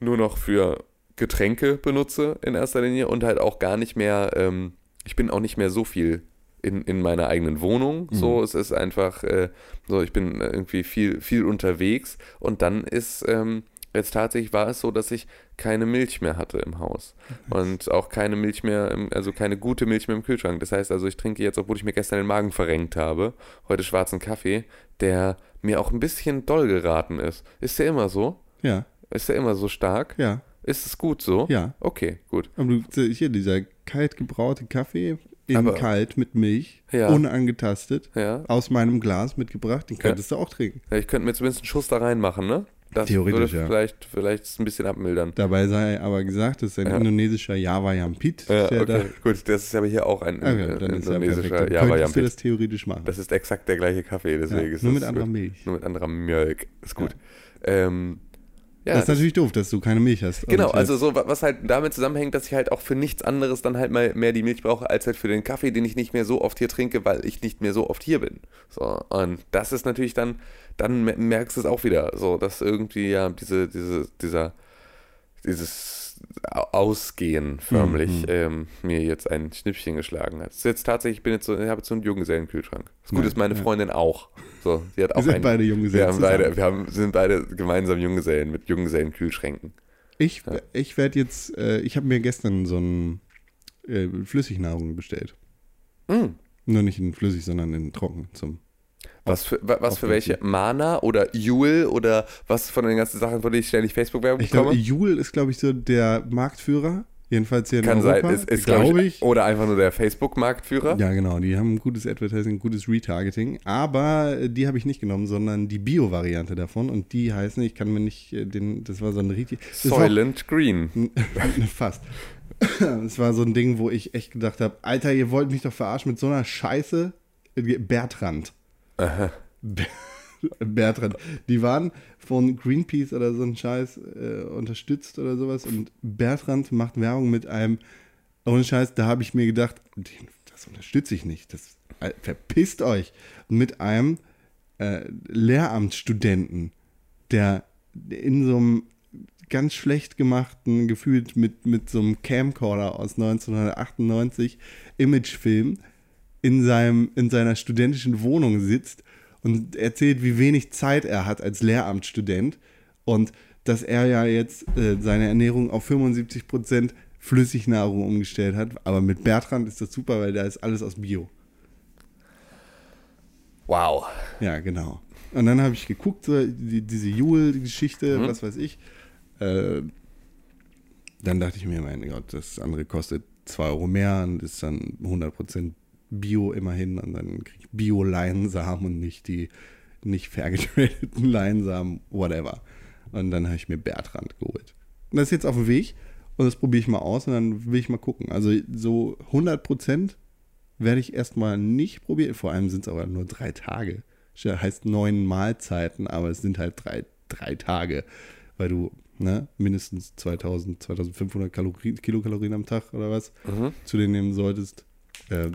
nur noch für Getränke benutze in erster Linie und halt auch gar nicht mehr, ähm, ich bin auch nicht mehr so viel in, in meiner eigenen Wohnung. So, es ist einfach, äh, so, ich bin irgendwie viel, viel unterwegs und dann ist, ähm, jetzt tatsächlich war es so, dass ich keine Milch mehr hatte im Haus und auch keine Milch mehr, im, also keine gute Milch mehr im Kühlschrank. Das heißt also, ich trinke jetzt, obwohl ich mir gestern den Magen verrenkt habe, heute schwarzen Kaffee, der mir auch ein bisschen doll geraten ist. Ist der immer so? Ja, Ist der immer so stark? ja. Ist es gut so? Ja. Okay, gut. Aber du, hier, dieser kalt gebraute Kaffee in Aber- kalt mit Milch, Ja. unangetastet, Ja. aus meinem Glas mitgebracht, den könntest du auch trinken. ja ich könnte mir zumindest einen Schuss da reinmachen, ne? Das Theoretisch, würde ja. vielleicht, vielleicht es ein bisschen abmildern. Dabei sei aber gesagt, das ist ein Ja. indonesischer Java Yampit. Ja, okay, gut, das ist aber hier auch ein okay, ja perfekt. indonesischer Dann Java könntest du Yampit. das theoretisch machen. Das ist exakt der gleiche Kaffee, deswegen ja, nur mit anderer gut. Milch. Nur mit anderer Milch. Ist gut. Ähm, ja, das ist natürlich doof, dass du keine Milch hast. Genau, äh, also so, wa- was halt damit zusammenhängt, dass ich halt auch für nichts anderes dann halt mal mehr die Milch brauche, als halt für den Kaffee, den ich nicht mehr so oft hier trinke, weil ich nicht mehr so oft hier bin. So, und das ist natürlich dann, dann mer- merkst du es auch wieder, so, dass irgendwie ja diese, diese, dieser, dieses Ausgehen förmlich Mhm. ähm, mir jetzt ein Schnippchen geschlagen hat. Das ist jetzt tatsächlich, ich bin jetzt so, ich habe jetzt so einen Junggesellenkühlschrank. Das Gute Ja, ist meine ja. Freundin auch. So, sie hat auch sind einen, beide Junggesellen Wir haben beide, wir haben, sind beide gemeinsam Junggesellen mit Junggesellenkühlschränken. Ich, ich werde jetzt, äh, ich habe mir gestern so ein äh, Flüssignahrung bestellt. Mm. Nur nicht in flüssig, sondern in trocken zum Was für, wa- was für welche? Mana oder Jule oder was von den ganzen Sachen, von denen ich ständig Facebook-Werbung Ich glaube, bekomme? Jule ist, glaube ich, so der Marktführer. Jedenfalls hier in Kann Europa. sein, ist, ist glaube glaube ich. Oder einfach nur der Facebook-Marktführer. Ja, genau. Die haben ein gutes Advertising, gutes Retargeting. Aber äh, die habe ich nicht genommen, sondern die Bio-Variante davon. Und die heißen, ich kann mir nicht äh, den, das war so ein richtig. Soylent Green. Fast. Es war so ein Ding, wo ich echt gedacht habe, Alter, ihr wollt mich doch verarschen mit so einer Scheiße. Bertrand. Ber- Bertrand. Die waren von Greenpeace oder so ein Scheiß äh, unterstützt oder sowas. Und Bertrand macht Werbung mit einem, ohne Scheiß, da habe ich mir gedacht, den- das unterstütze ich nicht. Das, äh, verpisst euch. Mit einem äh, Lehramtsstudenten, der in so einem ganz schlecht gemachten, gefühlt mit, mit so einem Camcorder aus 1998 Imagefilm in, seinem, in seiner studentischen Wohnung sitzt und erzählt, wie wenig Zeit er hat als Lehramtsstudent und dass er ja jetzt äh, seine Ernährung auf 75% Flüssignahrung umgestellt hat. Aber mit Bertrand ist das super, weil da ist alles aus Bio. Wow. Ja, genau. Und dann habe ich geguckt, so, die, diese Jule-Geschichte, was weiß ich. Äh, dann dachte ich mir, mein Gott, das andere kostet 2 Euro mehr und ist dann 100% Bio immerhin. Und dann kriege ich Bio-Leinsamen und nicht die nicht fairgetradeten Leinsamen, whatever. Und dann habe ich mir Bertrand geholt. Und das ist jetzt auf dem Weg und das probiere ich mal aus und dann will ich mal gucken. Also so 100% werde ich erstmal nicht probieren. Vor allem sind es aber nur drei Tage. Das heißt neun Mahlzeiten, aber es sind halt drei, drei Tage, weil du ne, mindestens 2000, 2500 Kalorien, Kilokalorien am Tag oder was zu dir nehmen solltest. Äh,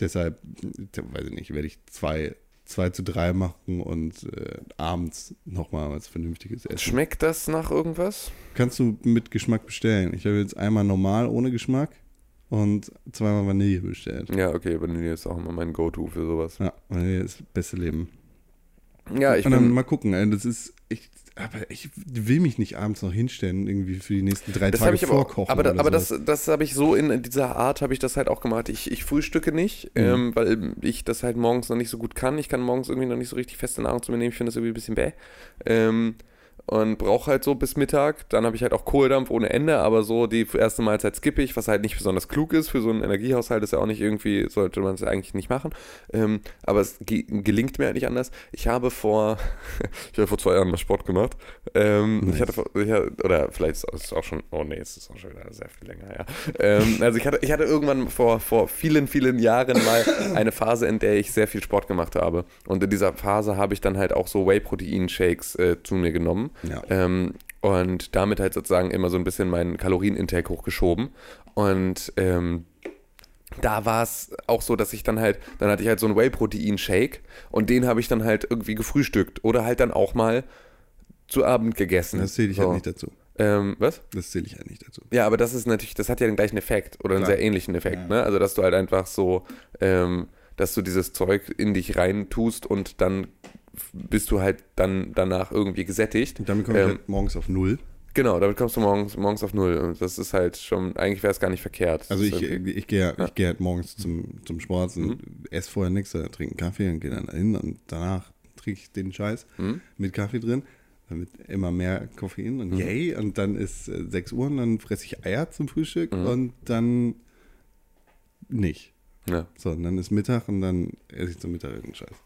deshalb, weiß ich nicht, werde ich zwei, zwei zu drei machen und äh, abends nochmal was Vernünftiges essen. Schmeckt das nach irgendwas? Kannst du mit Geschmack bestellen. Ich habe jetzt einmal normal ohne Geschmack und zweimal Vanille bestellt. Ja, okay, Vanille ist auch immer mein Go-To für sowas. Ja, Vanille ist das beste Leben. Ja, ich und dann bin, mal gucken, ey, das ist, ich, aber ich will mich nicht abends noch hinstellen, irgendwie für die nächsten drei das Tage ich aber, vorkochen. aber, aber sowas. das, das habe ich so in, in dieser Art habe ich das halt auch gemacht. Ich, ich frühstücke nicht, Mhm. ähm, weil ich das halt morgens noch nicht so gut kann. Ich kann morgens irgendwie noch nicht so richtig feste Nahrung zu mir nehmen. Ich finde das irgendwie ein bisschen bäh. Ähm, und brauche halt so bis Mittag. Dann habe ich halt auch Kohldampf ohne Ende, aber so die erste Mahlzeit skippe ich, was halt nicht besonders klug ist. Für so einen Energiehaushalt ist ja auch nicht irgendwie, sollte man es eigentlich nicht machen. Ähm, aber es ge gelingt mir halt nicht anders. Ich habe vor, ich habe vor zwei Jahren mal Sport gemacht. Ähm, Nice. Ich hatte vor, ich hatte, oder vielleicht ist es auch schon, oh nee, es ist auch schon wieder sehr viel länger, ja. Ähm, also ich hatte, ich hatte irgendwann vor, vor vielen, vielen Jahren mal eine Phase, in der ich sehr viel Sport gemacht habe. Und in dieser Phase habe ich dann halt auch so Whey-Protein-Shakes äh, zu mir genommen. Ja. Ähm, und damit halt sozusagen immer so ein bisschen meinen Kalorienintake hochgeschoben. Und ähm, da war es auch so, dass ich dann halt, dann hatte ich halt so einen Whey-Protein-Shake und den habe ich dann halt irgendwie gefrühstückt oder halt dann auch mal zu Abend gegessen. Das zähle ich so. halt nicht dazu. Ähm, was? Das zähle ich halt nicht dazu. Ja, aber das ist natürlich, das hat ja den gleichen Effekt oder einen Klar. sehr ähnlichen Effekt, ne? Also, dass du halt einfach so, ähm, dass du dieses Zeug in dich rein tust und dann bist du halt dann danach irgendwie gesättigt. Und damit komme ich Ähm, halt morgens auf null. Genau, damit kommst du morgens, morgens auf Null. Und das ist halt schon, eigentlich wäre es gar nicht verkehrt. Also ich, irgendwie- ich gehe ich gehe halt morgens zum, zum Sport und Mhm. esse vorher nichts, trinke einen Kaffee und gehe dann hin und danach trinke ich den Scheiß Mhm. mit Kaffee drin. Damit immer mehr Koffein Mhm. und yay. Und dann ist äh, 6 Uhr und dann fresse ich Eier zum Frühstück Mhm. und dann nicht. ja. So, und dann ist Mittag und dann esse ich zum Mittag irgendeinen Scheiß.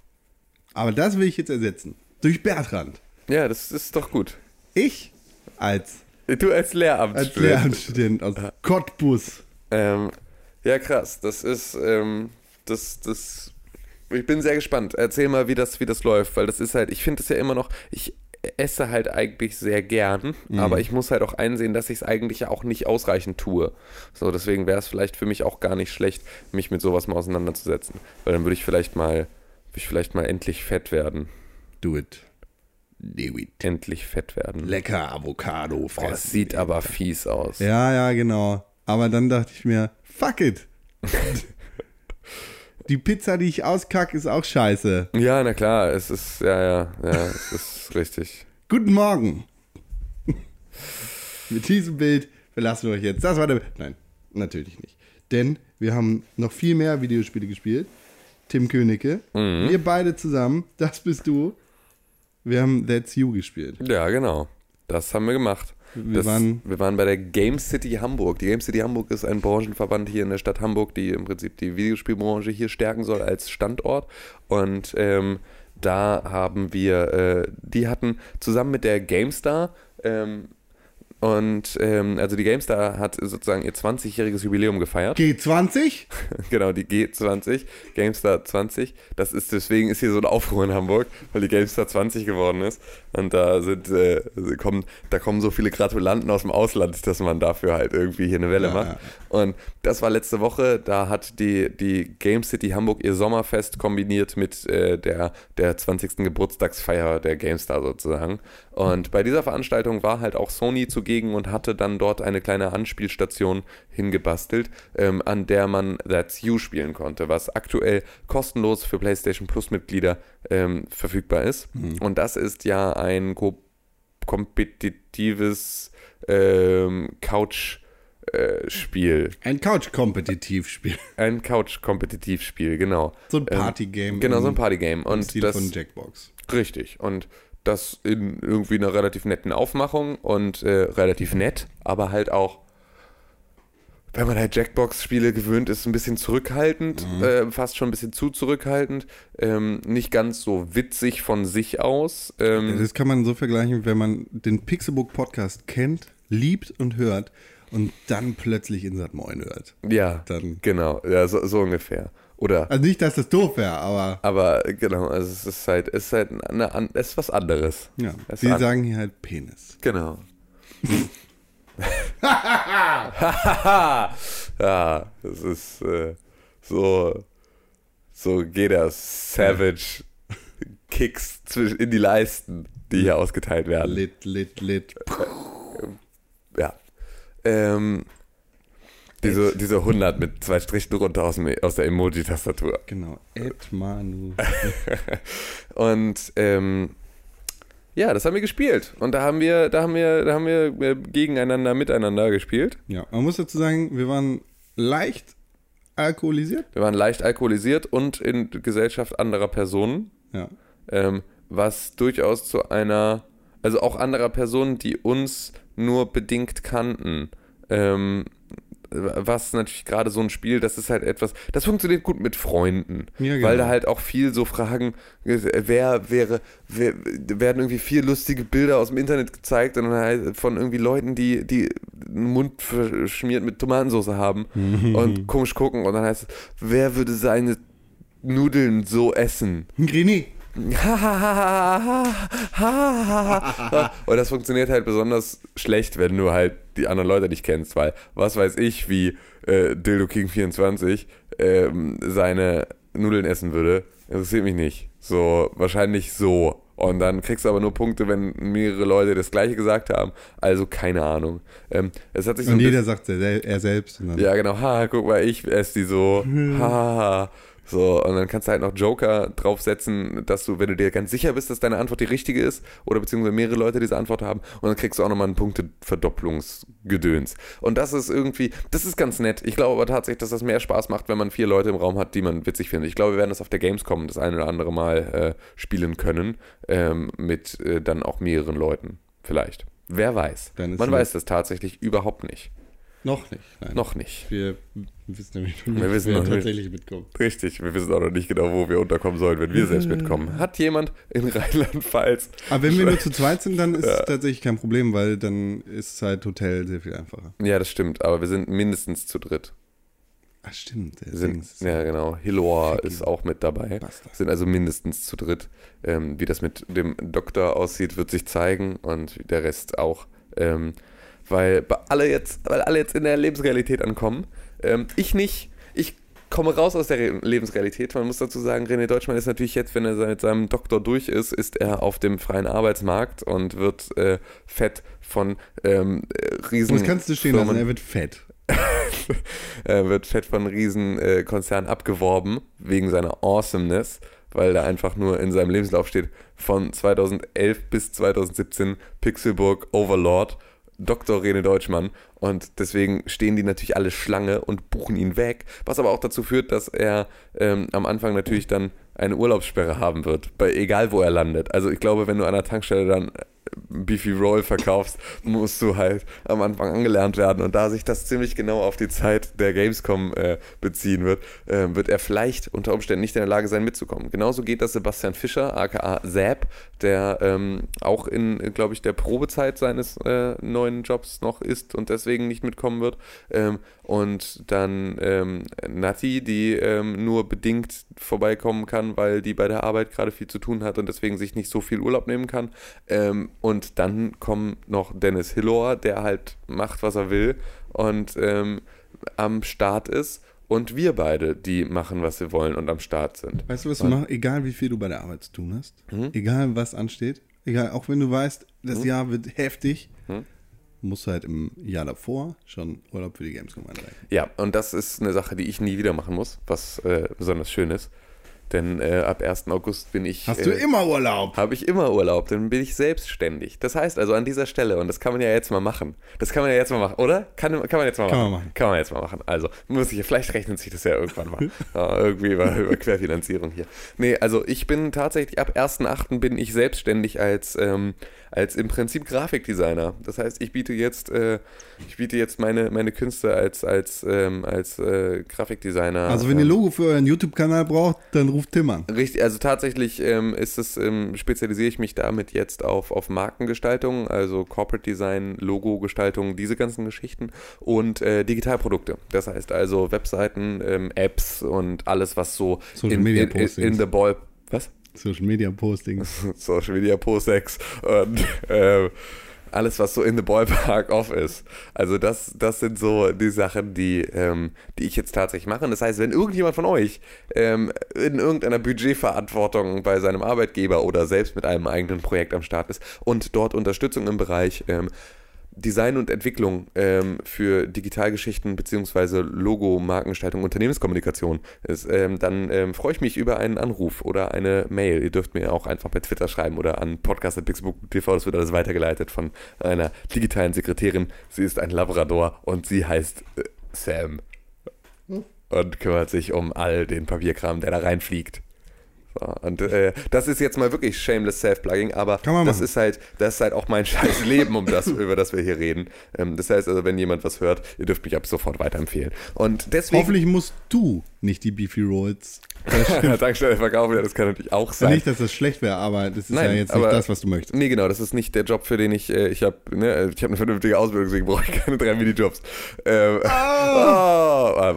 Aber das will ich jetzt ersetzen. Durch Bertrand. ja, das ist doch gut. Ich als, Du als Lehramtsstudent. als Lehramtsstudent aus Cottbus. Ähm, ja, krass. Das ist, ähm, das, das, ich bin sehr gespannt. Erzähl mal, wie das, wie das läuft, weil das ist halt, ich finde es ja immer noch, ich esse halt eigentlich sehr gern, aber ich muss halt auch einsehen, dass ich es eigentlich ja auch nicht ausreichend tue. So, deswegen wäre es vielleicht für mich auch gar nicht schlecht, mich mit sowas mal auseinanderzusetzen, weil dann würde ich vielleicht mal, ich vielleicht mal endlich fett werden. Do it. Do it. Endlich fett werden. Lecker Avocado fressen. das sieht aber fies aus. Ja, ja, genau. Aber dann dachte ich mir, fuck it. die Pizza, die ich auskacke, ist auch scheiße. Ja, na klar, es ist, ja, ja, ja, es ist richtig. Guten Morgen. Mit diesem Bild verlassen wir euch jetzt. Das war der. Nein, natürlich nicht. Denn wir haben noch viel mehr Videospiele gespielt. Tim Königke. Mhm. Wir beide zusammen, das bist du. Wir haben That's You gespielt. Ja, genau. Das haben wir gemacht. Wir das, waren- wir waren bei der Game City Hamburg. Die Game City Hamburg ist ein Branchenverband hier in der Stadt Hamburg, die im Prinzip die Videospielbranche hier stärken soll als Standort. Und ähm, da haben wir, äh, die hatten zusammen mit der GameStar ähm, und ähm, also die GameStar hat sozusagen ihr 20-jähriges Jubiläum gefeiert. G20? Genau, die G20, GameStar 20. Das ist deswegen ist hier so ein Aufruhr in Hamburg, weil die GameStar 20 geworden ist. Und da sind äh, kommen, da kommen so viele Gratulanten aus dem Ausland, dass man dafür halt irgendwie hier eine Welle Ja, macht. Und das war letzte Woche, da hat die, die Game City Hamburg ihr Sommerfest kombiniert mit äh, der, der 20. Geburtstagsfeier der GameStar sozusagen. Und bei dieser Veranstaltung war halt auch Sony zugegen und hatte dann dort eine kleine Anspielstation hingebastelt, ähm, an der man That's You spielen konnte, was aktuell kostenlos für PlayStation Plus Mitglieder ähm, verfügbar ist. Und das ist ja ein ko kompetitives ähm, Couch- äh, Spiel. Ein Couch-Kompetitivspiel. Ein Couch-Kompetitivspiel, genau. So ein Partygame. Genau, so ein Partygame. Und Stil das, von Jackbox. richtig. Und das in irgendwie einer relativ netten Aufmachung und äh, relativ nett, aber halt auch, wenn man halt Jackbox-Spiele gewöhnt ist, ein bisschen zurückhaltend, äh, fast schon ein bisschen zu zurückhaltend, ähm, nicht ganz so witzig von sich aus. Ähm, Das kann man so vergleichen, wenn man den Pixelbook Podcast kennt, liebt und hört und dann plötzlich Insat Moin hört. ja, Dann. genau, ja, so, so ungefähr. Oder Also nicht, dass das doof wäre, aber Aber genau, also es ist halt, es ist halt eine, es ist was anderes. ja. Sie an- sagen hier halt Penis. Genau. ja, es ist äh, so, so geht das. Savage Kicks in die Leisten, die hier ausgeteilt werden. Lit, lit, lit. Ja. Ähm, diese, diese 100 mit zwei Strichen runter aus, dem, aus der Emoji-Tastatur. Genau. Ed Manu. Und ähm, ja, das haben wir gespielt. Und da haben wir, da haben wir, da haben wir äh, gegeneinander, miteinander gespielt. Ja, man muss dazu sagen, wir waren leicht alkoholisiert. Wir waren leicht alkoholisiert und in Gesellschaft anderer Personen, Ja. ähm, was durchaus zu einer, also auch anderer Personen, die uns nur bedingt kannten. Ähm, was natürlich gerade so ein Spiel, das ist halt etwas, das funktioniert gut mit Freunden, Ja, genau. weil da halt auch viel so Fragen, äh, wer wäre, wer, werden irgendwie vier lustige Bilder aus dem Internet gezeigt und dann halt von irgendwie Leuten, die, die den Mund verschmiert mit Tomatensauce haben und komisch gucken und dann heißt es, wer würde seine Nudeln so essen? Grini. Und das funktioniert halt besonders schlecht, wenn du halt die anderen Leute nicht kennst, weil was weiß ich, wie äh, Dildo King 24 ähm, seine Nudeln essen würde, interessiert mich nicht. So, wahrscheinlich so. Und dann kriegst du aber nur Punkte, wenn mehrere Leute das gleiche gesagt haben. Also keine Ahnung. Ähm, es hat sich so Und ein jeder sagt er sel- er selbst. Ja, genau. Ha, guck mal, ich esse die so. Ha, ha, ha. So, und dann kannst du halt noch Joker draufsetzen, dass du, wenn du dir ganz sicher bist, dass deine Antwort die richtige ist, oder beziehungsweise mehrere Leute diese Antwort haben, und dann kriegst du auch nochmal einen Punkteverdopplungsgedöns. Und das ist irgendwie, das ist ganz nett. Ich glaube aber tatsächlich, dass das mehr Spaß macht, wenn man vier Leute im Raum hat, die man witzig findet. Ich glaube, wir werden das auf der Gamescom das eine oder andere Mal äh, spielen können, ähm, mit äh, dann auch mehreren Leuten. Vielleicht. Wer weiß. Man weiß das tatsächlich überhaupt nicht. Noch nicht. Nein. Noch nicht. Wir wissen nämlich noch nicht, Wir wissen wer noch nicht. tatsächlich mitkommt. Richtig, wir wissen auch noch nicht genau, wo wir unterkommen sollen, wenn wir selbst mitkommen. Hat jemand in Rheinland-Pfalz? Aber wenn wir nur zu zweit sind, dann ist es tatsächlich kein Problem, weil dann ist halt Hotel sehr viel einfacher. Ja, das stimmt, aber wir sind mindestens zu dritt. Ach stimmt, sind, ja, genau. Hilloa ist auch mit dabei. Bastard. Sind also mindestens zu dritt. Ähm, wie das mit dem Doktor aussieht, wird sich zeigen und der Rest auch. Ähm, weil alle jetzt, weil alle jetzt in der Lebensrealität ankommen. Ähm, ich nicht. Ich komme raus aus der Re Lebensrealität. Man muss dazu sagen, René Deutschmann ist natürlich jetzt, wenn er mit seinem Doktor durch ist, ist er auf dem freien Arbeitsmarkt und wird äh, fett von ähm, äh, Riesen. Das kannst du stehen lassen, er wird fett. äh, wird fett von riesen äh, Konzernen abgeworben wegen seiner Awesomeness, weil da einfach nur in seinem Lebenslauf steht von 2011 bis 2017 Pixelburg Overlord Dr. Rene Deutschmann und deswegen stehen die natürlich alle Schlange und buchen ihn weg, was aber auch dazu führt, dass er ähm, am Anfang natürlich dann eine Urlaubssperre haben wird, bei egal wo er landet. Also ich glaube, wenn du an der Tankstelle dann Beefy Roll verkaufst, musst du halt am Anfang angelernt werden. Und da sich das ziemlich genau auf die Zeit der Gamescom äh, beziehen wird, äh, wird er vielleicht unter Umständen nicht in der Lage sein, mitzukommen. Genauso geht das Sebastian Fischer, aka Zap, der ähm, auch in, glaube ich, der Probezeit seines äh, neuen Jobs noch ist und deswegen nicht mitkommen wird. Ähm, und dann ähm, Nati, die ähm, nur bedingt vorbeikommen kann, weil die bei der Arbeit gerade viel zu tun hat und deswegen sich nicht so viel Urlaub nehmen kann. Und dann kommt noch Dennis Hillor, der halt macht, was er will und ähm, am Start ist. Und wir beide, die machen, was wir wollen und am Start sind. Weißt du, was du machst? Egal wie viel du bei der Arbeit zu tun hast, Mhm. egal was ansteht, egal, auch wenn du weißt, das Mhm. Jahr wird heftig, Mhm. musst du halt im Jahr davor schon Urlaub für die Gamescom einreichen. Ja, und das ist eine Sache, die ich nie wieder machen muss, was äh, besonders schön ist. Denn äh, ab 1. August bin ich. Hast du äh, immer Urlaub? Habe ich immer Urlaub, dann bin ich selbstständig. Das heißt also an dieser Stelle, und das kann man ja jetzt mal machen. Das kann man ja jetzt mal machen, oder? Kann, kann man jetzt mal Kann machen. man machen. Kann man jetzt mal machen. Also, muss ich, vielleicht rechnet sich das ja irgendwann mal. ja, irgendwie über, über Querfinanzierung hier. Nee, also ich bin tatsächlich, ab 1.8. bin ich selbstständig als, ähm, als im Prinzip Grafikdesigner. Das heißt, ich biete jetzt, äh, ich biete jetzt meine, meine Künste als, als, ähm, als äh, Grafikdesigner. Also wenn ihr ähm, Logo für euren YouTube-Kanal braucht, dann ruft Tim an. Richtig, also tatsächlich ähm, ist es, ähm, spezialisiere ich mich damit jetzt auf, auf Markengestaltung, also Corporate Design, Logo-Gestaltung, diese ganzen Geschichten und äh, Digitalprodukte. Das heißt also Webseiten, ähm, Apps und alles, was so Social in, Media in, in, in the ball. Was? Social Media Postings. Social Media Posex und äh, alles, was so in the Ballpark off ist. Also das, das sind so die Sachen, die, ähm, die ich jetzt tatsächlich mache. Das heißt, wenn irgendjemand von euch ähm, in irgendeiner Budgetverantwortung bei seinem Arbeitgeber oder selbst mit einem eigenen Projekt am Start ist und dort Unterstützung im Bereich ähm, Design und Entwicklung ähm, für Digitalgeschichten beziehungsweise Logo, Markengestaltung, Unternehmenskommunikation ist, ähm, dann ähm, freue ich mich über einen Anruf oder eine Mail. Ihr dürft mir auch einfach bei Twitter schreiben oder an podcast.pixelbook.tv. Das wird alles weitergeleitet von einer digitalen Sekretärin. Sie ist ein Labrador und sie heißt äh, Sam und kümmert sich um all den Papierkram, der da reinfliegt. Und äh, das ist jetzt mal wirklich shameless Self-Plugging, aber das ist halt, das ist halt auch mein scheiß Leben, um das, über das wir hier reden. Ähm, das heißt also, wenn jemand was hört, ihr dürft mich ab sofort weiterempfehlen. Und deswegen. Hoffentlich musst du nicht die Beefy Rolls. an der Tankstelle verkaufen, ja, das kann natürlich auch sein. Nicht, dass das schlecht wäre, aber das ist Nein, ja jetzt aber- nicht das, was du möchtest. Nee, genau, das ist nicht der Job, für den ich, äh, ich habe ne, ich hab eine vernünftige Ausbildung, deswegen brauche ich keine drei Minijobs. Ähm, oh,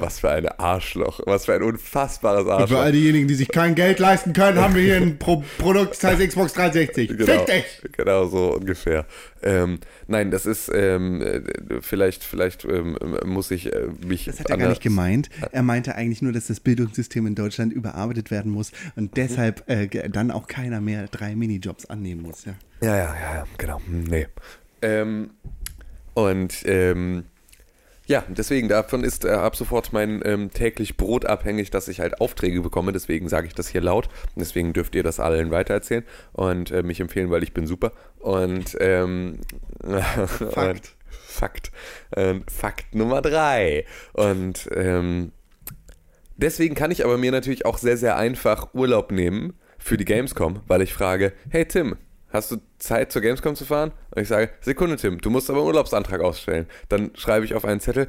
was für ein Arschloch, was für ein unfassbares Und Arschloch. für all diejenigen, die sich kein Geld leisten können, haben wir hier ein Pro Produkt, das heißt Xbox 360. Genau, Fick dich! genau so ungefähr. Ähm, nein, das ist ähm, äh, vielleicht, vielleicht ähm, muss ich äh, mich. Das hat er gar nicht gemeint. Er meinte eigentlich nur, dass das Bildungssystem in Deutschland überarbeitet werden muss und deshalb äh, dann auch keiner mehr drei Minijobs annehmen muss. Ja. Ja, ja, ja, genau. Hm, Nee. Ähm, und ähm, ja, deswegen davon ist äh, ab sofort mein ähm, täglich Brot abhängig, dass ich halt Aufträge bekomme. Deswegen sage ich das hier laut. Deswegen dürft ihr das allen weitererzählen und äh, mich empfehlen, weil ich bin super. Und ähm, Fakt. Fakt. Ähm, Fakt Nummer drei. Und ähm, Deswegen kann ich aber mir natürlich auch sehr, sehr einfach Urlaub nehmen für die Gamescom, weil ich frage, hey Tim, hast du Zeit zur Gamescom zu fahren? Und ich sage, Sekunde Tim, du musst aber einen Urlaubsantrag ausstellen. Dann schreibe ich auf einen Zettel,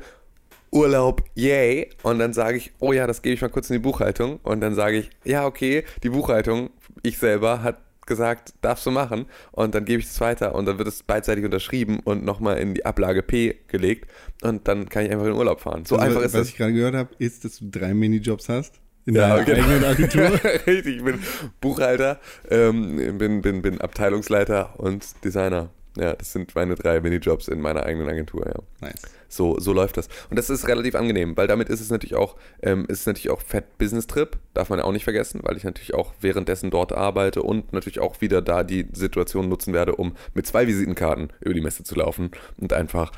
Urlaub, yay. Und dann sage ich, oh ja, das gebe ich mal kurz in die Buchhaltung. Und dann sage ich, ja, okay, die Buchhaltung, ich selber, hat gesagt, darfst du machen. Und dann gebe ich es weiter und dann wird es beidseitig unterschrieben und nochmal in die Ablage P gelegt. Und dann kann ich einfach in den Urlaub fahren. So Also, einfach ist was das. ich gerade gehört habe, ist, dass du drei Minijobs hast. In Ja, deiner genau. eigenen Agentur. Richtig, ich bin Buchhalter, ähm, bin, bin, bin Abteilungsleiter und Designer. Ja, das sind meine drei Minijobs in meiner eigenen Agentur, ja. Nice. So, so läuft das. Und das ist relativ angenehm, weil damit ist es natürlich auch, ähm, ist es natürlich auch Fett Business Trip, darf man ja auch nicht vergessen, weil ich natürlich auch währenddessen dort arbeite und natürlich auch wieder da die Situation nutzen werde, um mit zwei Visitenkarten über die Messe zu laufen und einfach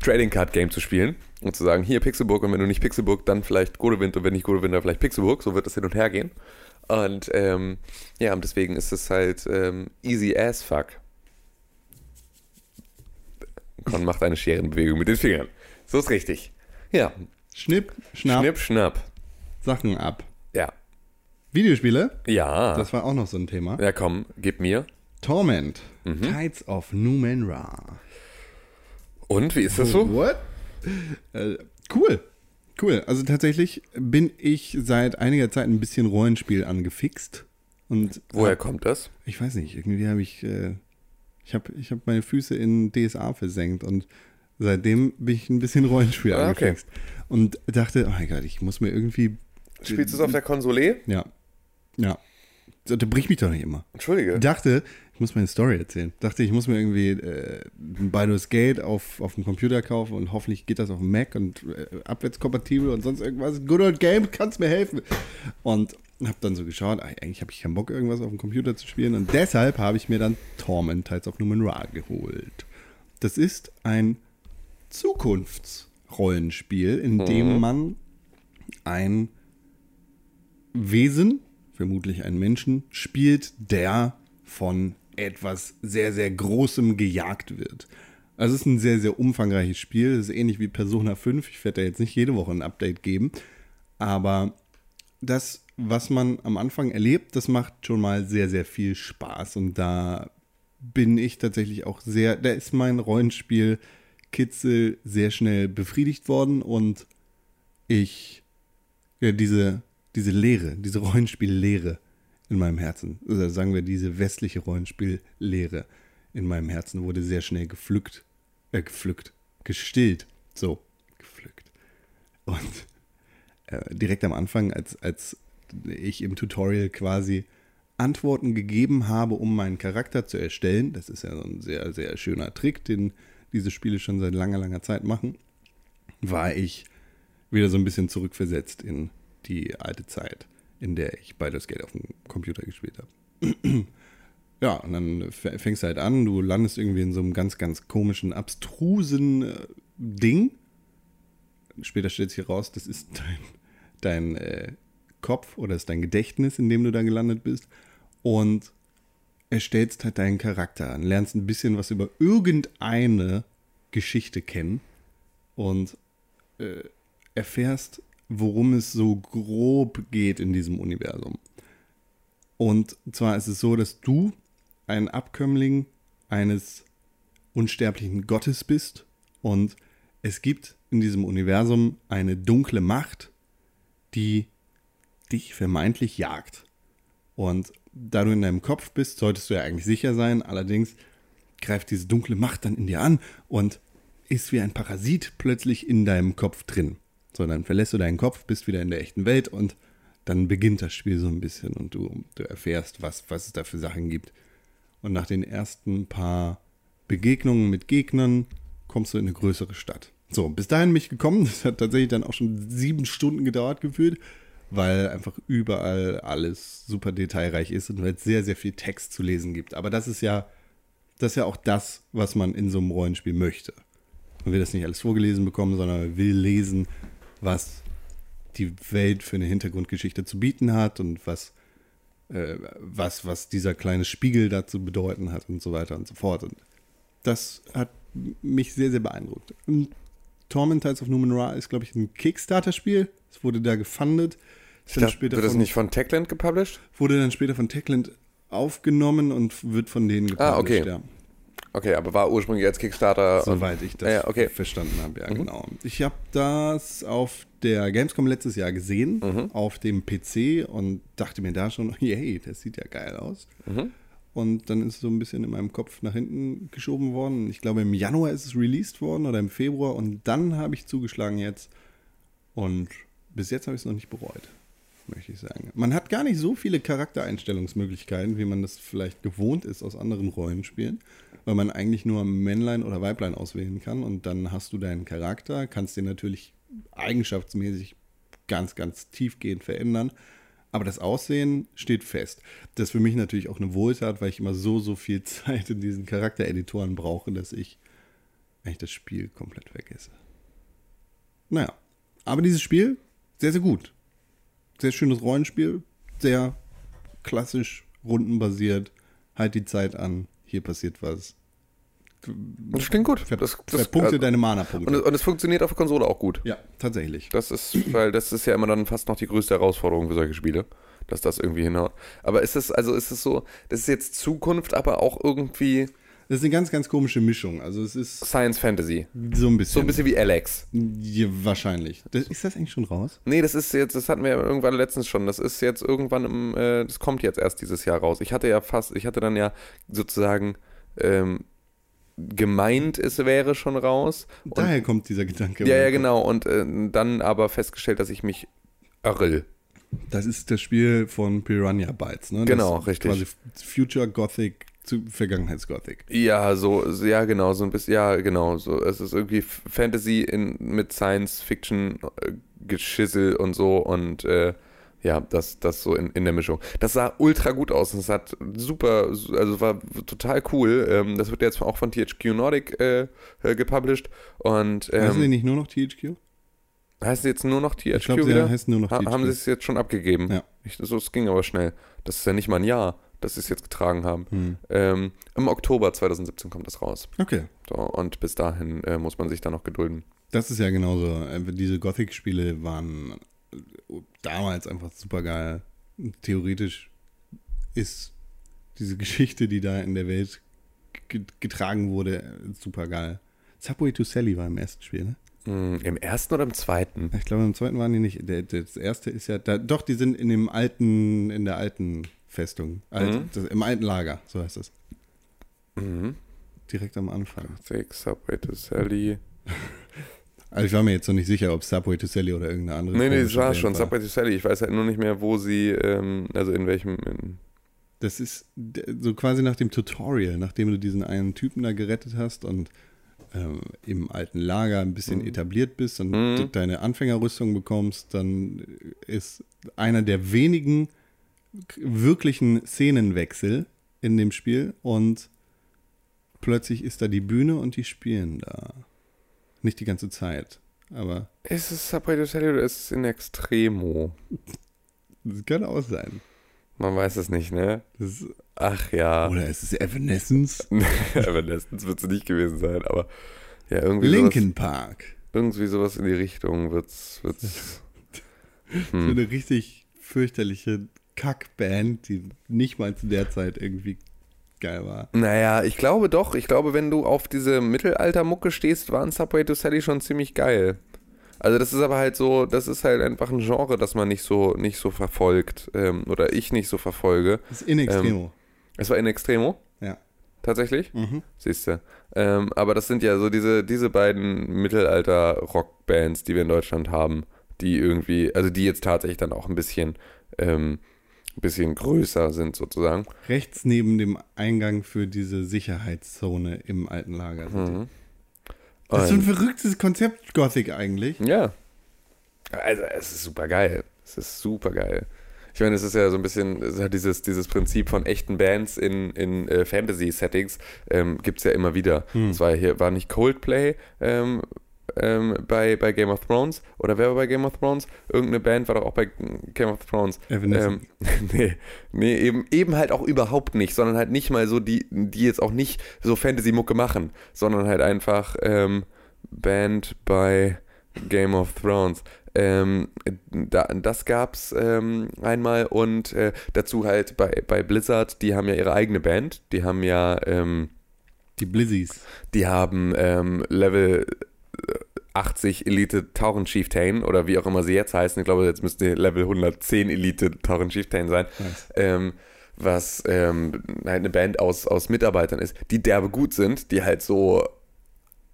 Trading Card Game zu spielen und zu sagen, hier Pixelburg und wenn du nicht Pixelburg, dann vielleicht Godewind und wenn nicht Godewind, dann vielleicht Pixelburg, so wird das hin und her gehen. Und ähm, ja, und deswegen ist es halt ähm, easy as fuck. Con macht eine Scherenbewegung mit den Fingern. So ist richtig. Ja. Schnipp, schnapp, Schnipp, schnapp. Sachen ab. Ja. Videospiele, Ja. das war auch noch so ein Thema. ja, komm, gib mir. Torment, Mhm. Tides of Numenra. Und, wie ist das so? What? Äh, cool. Cool. Also tatsächlich bin ich seit einiger Zeit ein bisschen Rollenspiel angefixt. Und Woher kommt das? ich weiß nicht, irgendwie habe ich, äh, ich habe ich hab meine Füße in DSA versenkt und seitdem bin ich ein bisschen Rollenspiel Ah, okay. Und dachte, oh mein Gott, ich muss mir irgendwie, Spielst du es auf der Konsole? ja, ja, unterbrich mich doch nicht immer. Entschuldige. Dachte, ich muss meine Story erzählen. Dachte, ich muss mir irgendwie äh, ein Baldur's Gate auf, auf dem Computer kaufen und hoffentlich geht das auf dem Mac und äh, abwärtskompatibel und sonst irgendwas. Good old game, kannst mir helfen. Und habe dann so geschaut, eigentlich habe ich keinen Bock, irgendwas auf dem Computer zu spielen. Und deshalb habe ich mir dann Torment Tides of Numenera geholt. Das ist ein Zukunftsrollenspiel, in dem man ein Wesen, vermutlich einen Menschen, spielt, der von etwas sehr, sehr Großem gejagt wird. Also es ist ein sehr, sehr umfangreiches Spiel. Es ist ähnlich wie Persona 5. Ich werde da jetzt nicht jede Woche ein Update geben. Aber das, was man am Anfang erlebt, das macht schon mal sehr, sehr viel Spaß. Und da bin ich tatsächlich auch sehr, da ist mein Rollenspiel-Kitzel sehr schnell befriedigt worden und ich, ja, diese, diese Leere, diese Rollenspiel-Leere in meinem Herzen, oder sagen wir diese westliche Rollenspiel-Leere in meinem Herzen wurde sehr schnell gepflückt, äh, gepflückt, gestillt, so, gepflückt. Und äh, direkt am Anfang, als, als ich im Tutorial quasi Antworten gegeben habe, um meinen Charakter zu erstellen, das ist ja so ein sehr, sehr schöner Trick, den diese Spiele schon seit langer, langer Zeit machen, war ich wieder so ein bisschen zurückversetzt in die alte Zeit, in der ich Baldur's Gate auf dem Computer gespielt habe. ja, und dann fängst du halt an, du landest irgendwie in so einem ganz, ganz komischen, abstrusen äh, Ding. Später stellt sich heraus, das ist dein, dein äh, Kopf oder ist dein Gedächtnis, in dem du da gelandet bist. Und erstellst halt deinen Charakter an, lernst ein bisschen was über irgendeine Geschichte kennen und äh, erfährst, worum es so grob geht in diesem Universum. Und zwar ist es so, dass du ein Abkömmling eines unsterblichen Gottes bist und es gibt in diesem Universum eine dunkle Macht, die dich vermeintlich jagt. Und da du in deinem Kopf bist, solltest du ja eigentlich sicher sein. Allerdings greift diese dunkle Macht dann in dir an und ist wie ein Parasit plötzlich in deinem Kopf drin. So, dann verlässt du deinen Kopf, bist wieder in der echten Welt und dann beginnt das Spiel so ein bisschen und du, du erfährst, was, was es da für Sachen gibt. Und nach den ersten paar Begegnungen mit Gegnern kommst du in eine größere Stadt. So, bis dahin bin ich gekommen. Das hat tatsächlich dann auch schon sieben Stunden gedauert gefühlt, weil einfach überall alles super detailreich ist und weil es sehr, sehr viel Text zu lesen gibt. Aber das ist ja, das ist ja auch das, was man in so einem Rollenspiel möchte. Man will das nicht alles vorgelesen bekommen, sondern man will lesen, was die Welt für eine Hintergrundgeschichte zu bieten hat und was, äh, was, was dieser kleine Spiegel da zu bedeuten hat und so weiter und so fort. Und das hat mich sehr, sehr beeindruckt. Und Torment Tides of Numenera ist, glaube ich, ein Kickstarter-Spiel. Es wurde da gefundet. Dann dachte, später wird das von- nicht von Techland gepublished? wurde dann später von Techland aufgenommen und wird von denen Ah, okay. ja. Okay, aber war ursprünglich als Kickstarter. Soweit ich das Ja, okay. verstanden habe, ja, genau. Ich habe das auf der Gamescom letztes Jahr gesehen, Mhm. auf dem PC und dachte mir da schon, yay, das sieht ja geil aus. Mhm. Und dann ist es so ein bisschen in meinem Kopf nach hinten geschoben worden. Ich glaube, im Januar ist es released worden oder im Februar und dann habe ich zugeschlagen jetzt. Und bis jetzt habe ich es noch nicht bereut, möchte ich sagen. Man hat gar nicht so viele Charaktereinstellungsmöglichkeiten, wie man das vielleicht gewohnt ist aus anderen Rollenspielen, weil man eigentlich nur Männlein oder Weiblein auswählen kann und dann hast du deinen Charakter, kannst den natürlich eigenschaftsmäßig ganz, ganz tiefgehend verändern. Aber das Aussehen steht fest. Das ist für mich natürlich auch eine Wohltat, weil ich immer so, so viel Zeit in diesen Charaktereditoren brauche, dass ich eigentlich das Spiel komplett vergesse. Naja, aber dieses Spiel, sehr, sehr gut. Sehr schönes Rollenspiel, sehr klassisch, rundenbasiert, halt die Zeit an, hier passiert was. Das klingt gut. Ver, Das, das, verpunkte also- deine und, Mana-Punkte. es, und es funktioniert auf der Konsole auch gut. Ja, tatsächlich. Das ist, weil das ist ja immer dann fast noch die größte Herausforderung für solche Spiele, dass das irgendwie hinhaut. Aber ist es, also ist es so, das ist jetzt Zukunft, aber auch irgendwie Das ist eine ganz, ganz komische Mischung. Also es ist Science Fantasy. so ein bisschen. So ein bisschen wie Alex. Ja, wahrscheinlich. Das, ist das eigentlich schon raus? Nee, das ist jetzt, das hatten wir ja irgendwann letztens schon. Das ist jetzt irgendwann im, äh, das kommt jetzt erst dieses Jahr raus. Ich hatte ja fast, ich hatte dann ja sozusagen ähm, gemeint, es wäre schon raus. Und, Daher kommt dieser Gedanke. ja, ja, genau. Und äh, dann aber festgestellt, dass ich mich irre. Das ist das Spiel von Piranha Bytes, ne? Genau, das richtig. Quasi Future Gothic zu Vergangenheitsgothic. Ja, so, ja, genau, so ein bisschen, ja, genau, so, es ist irgendwie Fantasy in, mit Science-Fiction-Geschissel und so und, äh, ja, das, das so in, in der Mischung. Das sah ultra gut aus und es hat super, also war total cool. Ähm, das wird jetzt auch von THQ Nordic äh, äh, gepublished und heißen die ähm, nicht nur noch THQ? heißt jetzt nur noch THQ Ich glaube, sie wieder? heißen nur noch Ha THQ. haben sie es jetzt schon abgegeben? Ja. Ich, so, es ging aber schnell. Das ist ja nicht mal ein Jahr, dass sie es jetzt getragen haben. Hm. Ähm, Im Oktober 2017 kommt das raus. Okay. So, und bis dahin äh, muss man sich da noch gedulden. Das ist ja genauso. Äh, Diese Gothic-Spiele waren äh, damals einfach super geil. Theoretisch ist diese Geschichte, die da in der Welt ge- getragen wurde, super geil. Subway to Sally war im ersten Spiel, ne? Hm, Im ersten oder im zweiten? Ich glaube, im zweiten waren die nicht. Das erste ist ja, da, doch, die sind in dem alten, in der alten Festung. Alt, Mhm. das, Im alten Lager, so heißt das. Mhm. Direkt am Anfang. Six, Subway to Sally. Also ich war mir jetzt noch nicht sicher, ob Subway to Sally oder irgendeine andere. Nee, nee, das war schon. Subway to Sally. Ich weiß halt nur nicht mehr, wo sie, ähm, also in welchem. In, Das ist so quasi nach dem Tutorial, nachdem du diesen einen Typen da gerettet hast und ähm, im alten Lager ein bisschen etabliert bist und Mhm. deine Anfängerrüstung bekommst, dann ist einer der wenigen wirklichen Szenenwechsel in dem Spiel und plötzlich ist da die Bühne und die spielen da. Nicht die ganze Zeit, aber ist es Subway to Sally oder ist es in Extremo? das kann auch sein. Man weiß es nicht, ne? Ist, Ach ja. oder ist es Evanescence? Evanescence wird es nicht gewesen sein, aber ja, irgendwie Linkin Park. sowas, irgendwie sowas in die Richtung wird's, wird's. So Hm. eine richtig fürchterliche Kackband, die nicht mal zu der Zeit irgendwie geil war. Naja, ich glaube doch. Ich glaube, wenn du auf diese Mittelalter-Mucke stehst, waren Subway to Sally schon ziemlich geil. Also das ist aber halt so, das ist halt einfach ein Genre, das man nicht so, nicht so verfolgt. Ähm, oder ich nicht so verfolge. Das ist in extremo. Es war in Extremo, ja. tatsächlich. Mhm. Siehst du. Ähm, aber das sind ja so diese, diese beiden Mittelalter-Rock-Bands, die wir in Deutschland haben, die irgendwie, also die jetzt tatsächlich dann auch ein bisschen, ähm, bisschen größer sind sozusagen. Rechts neben dem Eingang für diese Sicherheitszone im alten Lager. Mhm. Das ist so ein verrücktes Konzept, Gothic eigentlich. Ja. Also es ist super geil. Es ist super geil. Ich meine, es ist ja so ein bisschen, es hat dieses, dieses Prinzip von echten Bands in, in äh, Fantasy-Settings, ähm, gibt es ja immer wieder. Hm. Es war hier, war nicht Coldplay ähm, ähm, bei, bei Game of Thrones? Oder wer war bei Game of Thrones? Irgendeine Band war doch auch bei Game of Thrones. Ähm, nee, nee eben, eben halt auch überhaupt nicht, sondern halt nicht mal so die, die jetzt auch nicht so Fantasy-Mucke machen, sondern halt einfach ähm, Band bei Game of Thrones. Ähm, da, das gab's ähm, einmal und äh, dazu halt bei, bei Blizzard, die haben ja ihre eigene Band, die haben ja ähm, Die Blizzies. die haben ähm, Level äh, 80 Elite Tauren Chieftain oder wie auch immer sie jetzt heißen. Ich glaube, jetzt müsste Level 110 Elite Tauren Chieftain sein. Nice. Ähm, was ähm, halt eine Band aus, aus Mitarbeitern ist, die derbe gut sind, die halt so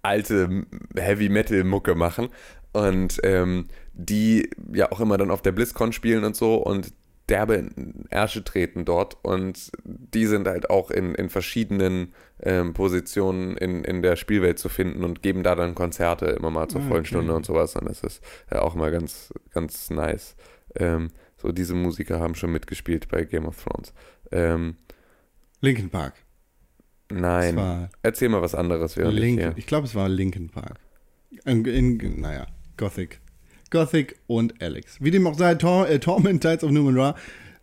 alte Heavy Metal Mucke machen und ähm, die ja auch immer dann auf der BlizzCon spielen und so und derbe in Ärsche treten dort und die sind halt auch in, in verschiedenen ähm, Positionen in, in der Spielwelt zu finden und geben da dann Konzerte immer mal zur Ah, vollen okay. Stunde und sowas und das ist ja auch mal ganz, ganz nice. Ähm, so diese Musiker haben schon mitgespielt bei Game of Thrones. Ähm, Linkin Park. Nein, erzähl mal was anderes während ich hier. ich glaube, es war Linkin Park. In, in, naja, Gothic. Gothic und Alex. Wie dem auch sei, Tor äh, Torment Tides of Numen Ra,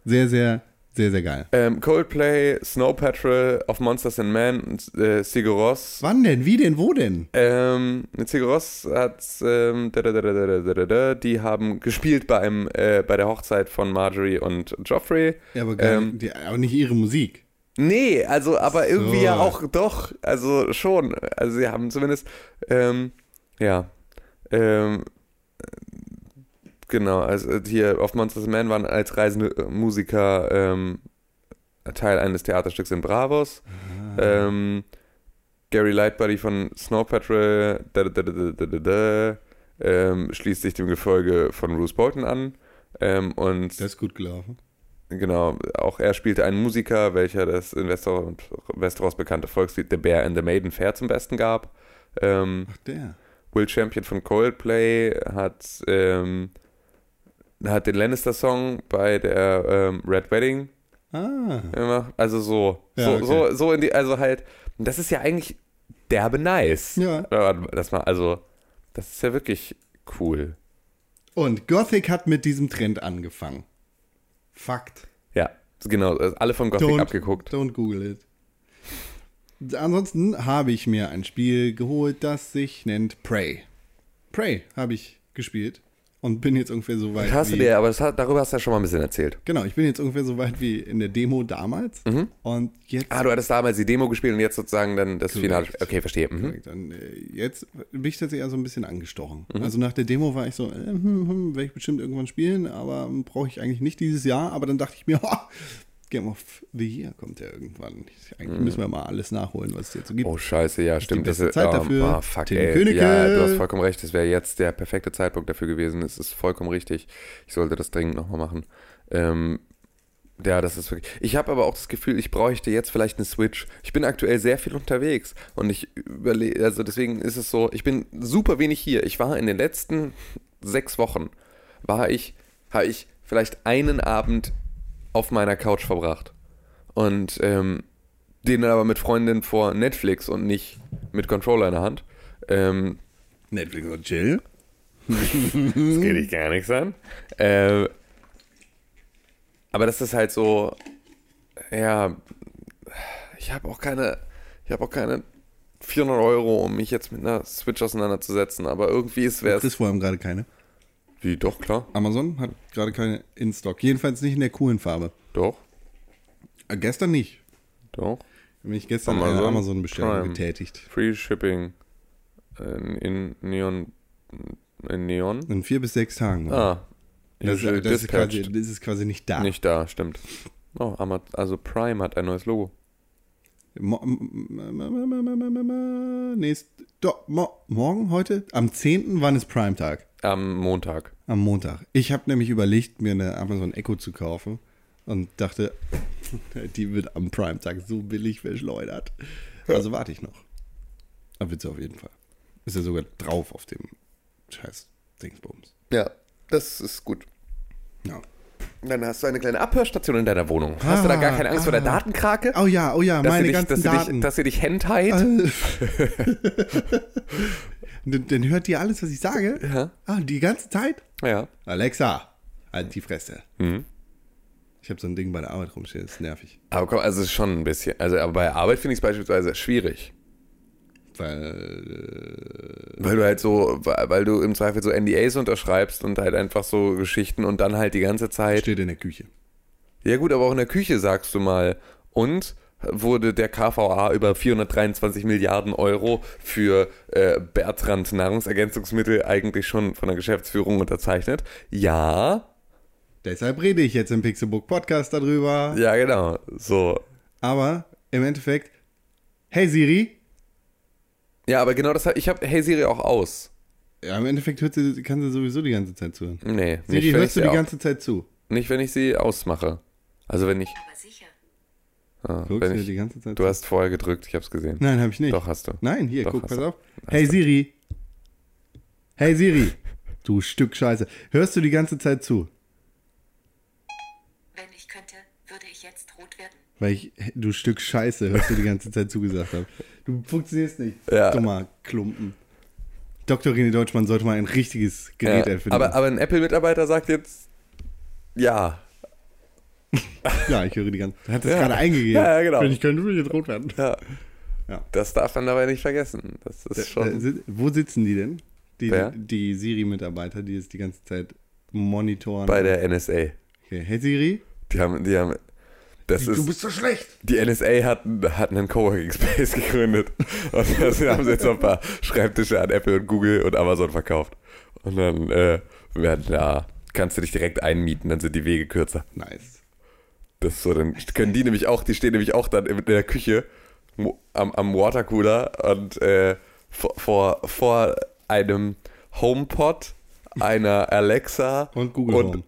sehr, sehr, sehr, sehr geil. Ähm, Coldplay, Snow Patrol of Monsters and Men, äh, Sigur Rós. Wann denn? Wie denn? Wo denn? Ähm, Sigur Rós hat, ähm, da, da, da, die haben gespielt bei, einem, äh, bei der Hochzeit von Marjorie und Joffrey. Ja, aber, geil, ähm, die, aber nicht ihre Musik. Nee, also, aber irgendwie so. ja auch doch. Also schon. Also sie haben zumindest, ähm, ja. Ähm, genau, also hier auf Monsters Men waren als reisende äh, Musiker ähm, Teil eines Theaterstücks in Bravos. Ähm, Gary Lightbody von Snow Patrol da, da, da, ähm, schließt sich dem Gefolge von Bruce Bolton an. Ähm, und Das ist gut gelaufen. Genau, auch er spielte einen Musiker, welcher das in Westeros, Westeros bekannte Volkslied The Bear and the Maiden Fair zum Besten gab. Ähm, Ach, der. Will Champion von Coldplay hat, ähm, hat den Lannister-Song bei der ähm, Red Wedding Ah. gemacht. Also so, Ja, so, okay. so, so in die, also halt, das ist ja eigentlich derbe nice. Ja. Das mal, also, das ist ja wirklich cool. Und Gothic hat mit diesem Trend angefangen. Fakt. Ja, genau, also alle von Gothic Don't, abgeguckt. Don't Google it. Ansonsten habe ich mir ein Spiel geholt, das sich nennt Prey. Prey habe ich gespielt und bin jetzt ungefähr so weit. Hast du wie, dir, aber das hat, darüber hast du ja schon mal ein bisschen erzählt. Genau, ich bin jetzt ungefähr so weit wie in der Demo damals. Und jetzt. Ah, du hattest damals die Demo gespielt und jetzt sozusagen dann das Finale. Okay, verstehe. Mhm. Dann, äh, jetzt bin ich tatsächlich also ein bisschen angestochen. Mhm. Also nach der Demo war ich so, äh, hm, hm, werde ich bestimmt irgendwann spielen, aber brauche ich eigentlich nicht dieses Jahr. Aber dann dachte ich mir, ha, Game of the Year kommt ja irgendwann. Eigentlich müssen wir mal alles nachholen, was es jetzt so gibt. Oh, scheiße, ja, stimmt. beste Das, Zeit ähm, dafür. Ah, fuck, Tim ey. Königke. Ja, du hast vollkommen recht. Das wäre jetzt der perfekte Zeitpunkt dafür gewesen. Es ist vollkommen richtig. Ich sollte das dringend nochmal machen. Ähm, ja, das ist wirklich. Ich habe aber auch das Gefühl, ich bräuchte jetzt vielleicht eine Switch. Ich bin aktuell sehr viel unterwegs und ich überlege, also deswegen ist es so, ich bin super wenig hier. Ich war in den letzten sechs Wochen, war ich, habe ich vielleicht einen Abend auf meiner Couch verbracht. Und ähm, den dann aber mit Freundin vor Netflix und nicht mit Controller in der Hand. Ähm, Netflix und Chill. das geht dich gar nichts an. Äh, aber das ist halt so, ja, ich habe auch keine, ich habe auch keine 400 Euro, um mich jetzt mit einer Switch auseinanderzusetzen. Aber irgendwie ist Du wäre es kriegst vor allem gerade keine. Wie doch klar, Amazon hat gerade keine in Stock. Jedenfalls nicht in der coolen Farbe. doch, Äh, gestern nicht. doch. Bin ich gestern eine Amazon Amazon-Bestellung Prime. getätigt. Free Shipping in, in Neon, in Neon. In vier bis sechs Tagen. Ah, das, das, ist quasi, das ist quasi nicht da. Nicht da, stimmt. Oh, also Prime hat ein neues Logo. Mo doch, mo morgen, heute? Am 10. wann ist Prime-Tag? Am Montag. Am Montag. Ich habe nämlich überlegt, mir eine Amazon Echo zu kaufen und dachte, die wird am Prime-Tag so billig verschleudert. Also warte ich noch. Aber wird sie auf jeden Fall. Ist ja sogar drauf auf dem scheiß Dingsbums. Ja, das ist gut. Ja. Dann hast du eine kleine Abhörstation in deiner Wohnung. Hast du da gar keine Angst vor der Datenkrake? Oh ja, oh ja, dass meine dich, ganzen dass sie Daten. Dich, dass sie dich hentait? dann, dann hört die alles, was ich sage? Ja. Ah, die ganze Zeit? Ja. Alexa, halt die Fresse. Mhm. Ich habe so ein Ding bei der Arbeit rumstehen, das ist nervig. Aber komm, also es ist schon ein bisschen. Also, aber bei Arbeit finde ich es beispielsweise schwierig. Weil, Weil du halt so, weil du im Zweifel so NDAs unterschreibst und halt einfach so Geschichten und dann halt die ganze äh, Zeit. steht in der Küche. Ja gut, aber auch in der Küche sagst du mal. Und wurde der KVA über 423 Milliarden Euro für äh, Bertrand Nahrungsergänzungsmittel eigentlich schon von der Geschäftsführung unterzeichnet? Ja, Deshalb rede ich jetzt im Pixelbook Podcast darüber. ja genau. So. Aber im Endeffekt, hey Siri, Ja, aber genau das, ich habe Hey Siri auch aus. ja, im Endeffekt hört sie, kann sie sowieso die ganze Zeit zuhören. Nee, Siri, nicht wenn, ich hörst du sie die au- ganze Zeit zu? nicht wenn ich sie ausmache. Also wenn ich, Aber sicher. Ah, Guckst du ich die ganze Zeit du hast vorher gedrückt, ich habe es gesehen. Nein, habe ich nicht. Doch, hast du. Nein, hier, Doch, guck, pass du. auf. Hey. Siri. Hey Siri. Du Stück Scheiße. Hörst du die ganze Zeit zu? Wenn ich könnte, würde ich jetzt rot werden. Weil ich, du Stück Scheiße, hörst du die ganze Zeit zugesagt habe. Du funktionierst nicht. Ja. Dummer Klumpen. Dr. René Deutschmann sollte mal ein richtiges Gerät Ja, erfinden. aber, aber ein Apple-Mitarbeiter sagt jetzt ja. Ja, ich höre die ganze Zeit. Hat das Ja. gerade eingegeben. Ja, ja, genau. Wenn ich könnte, würde ich jetzt rot werden. Ja. Ja. Das darf man dabei nicht vergessen. Das ist Äh, schon. si- wo sitzen die denn? Die, die Siri-Mitarbeiter, die es die ganze Zeit monitoren. bei der NSA. okay. Hey Siri, Die haben, die haben. Das du ist, bist so schlecht. die NSA hat, hat einen Coworking Space gegründet. Und das haben sie jetzt noch ein paar Schreibtische an Apple und Google und Amazon verkauft. Und dann äh, werden da, kannst du dich direkt einmieten, dann sind die Wege kürzer. Nice. Das so, dann können die nämlich auch, die stehen nämlich auch dann in der Küche am, am Watercooler und äh, vor, vor, vor einem HomePod, einer Alexa Und Google und Home.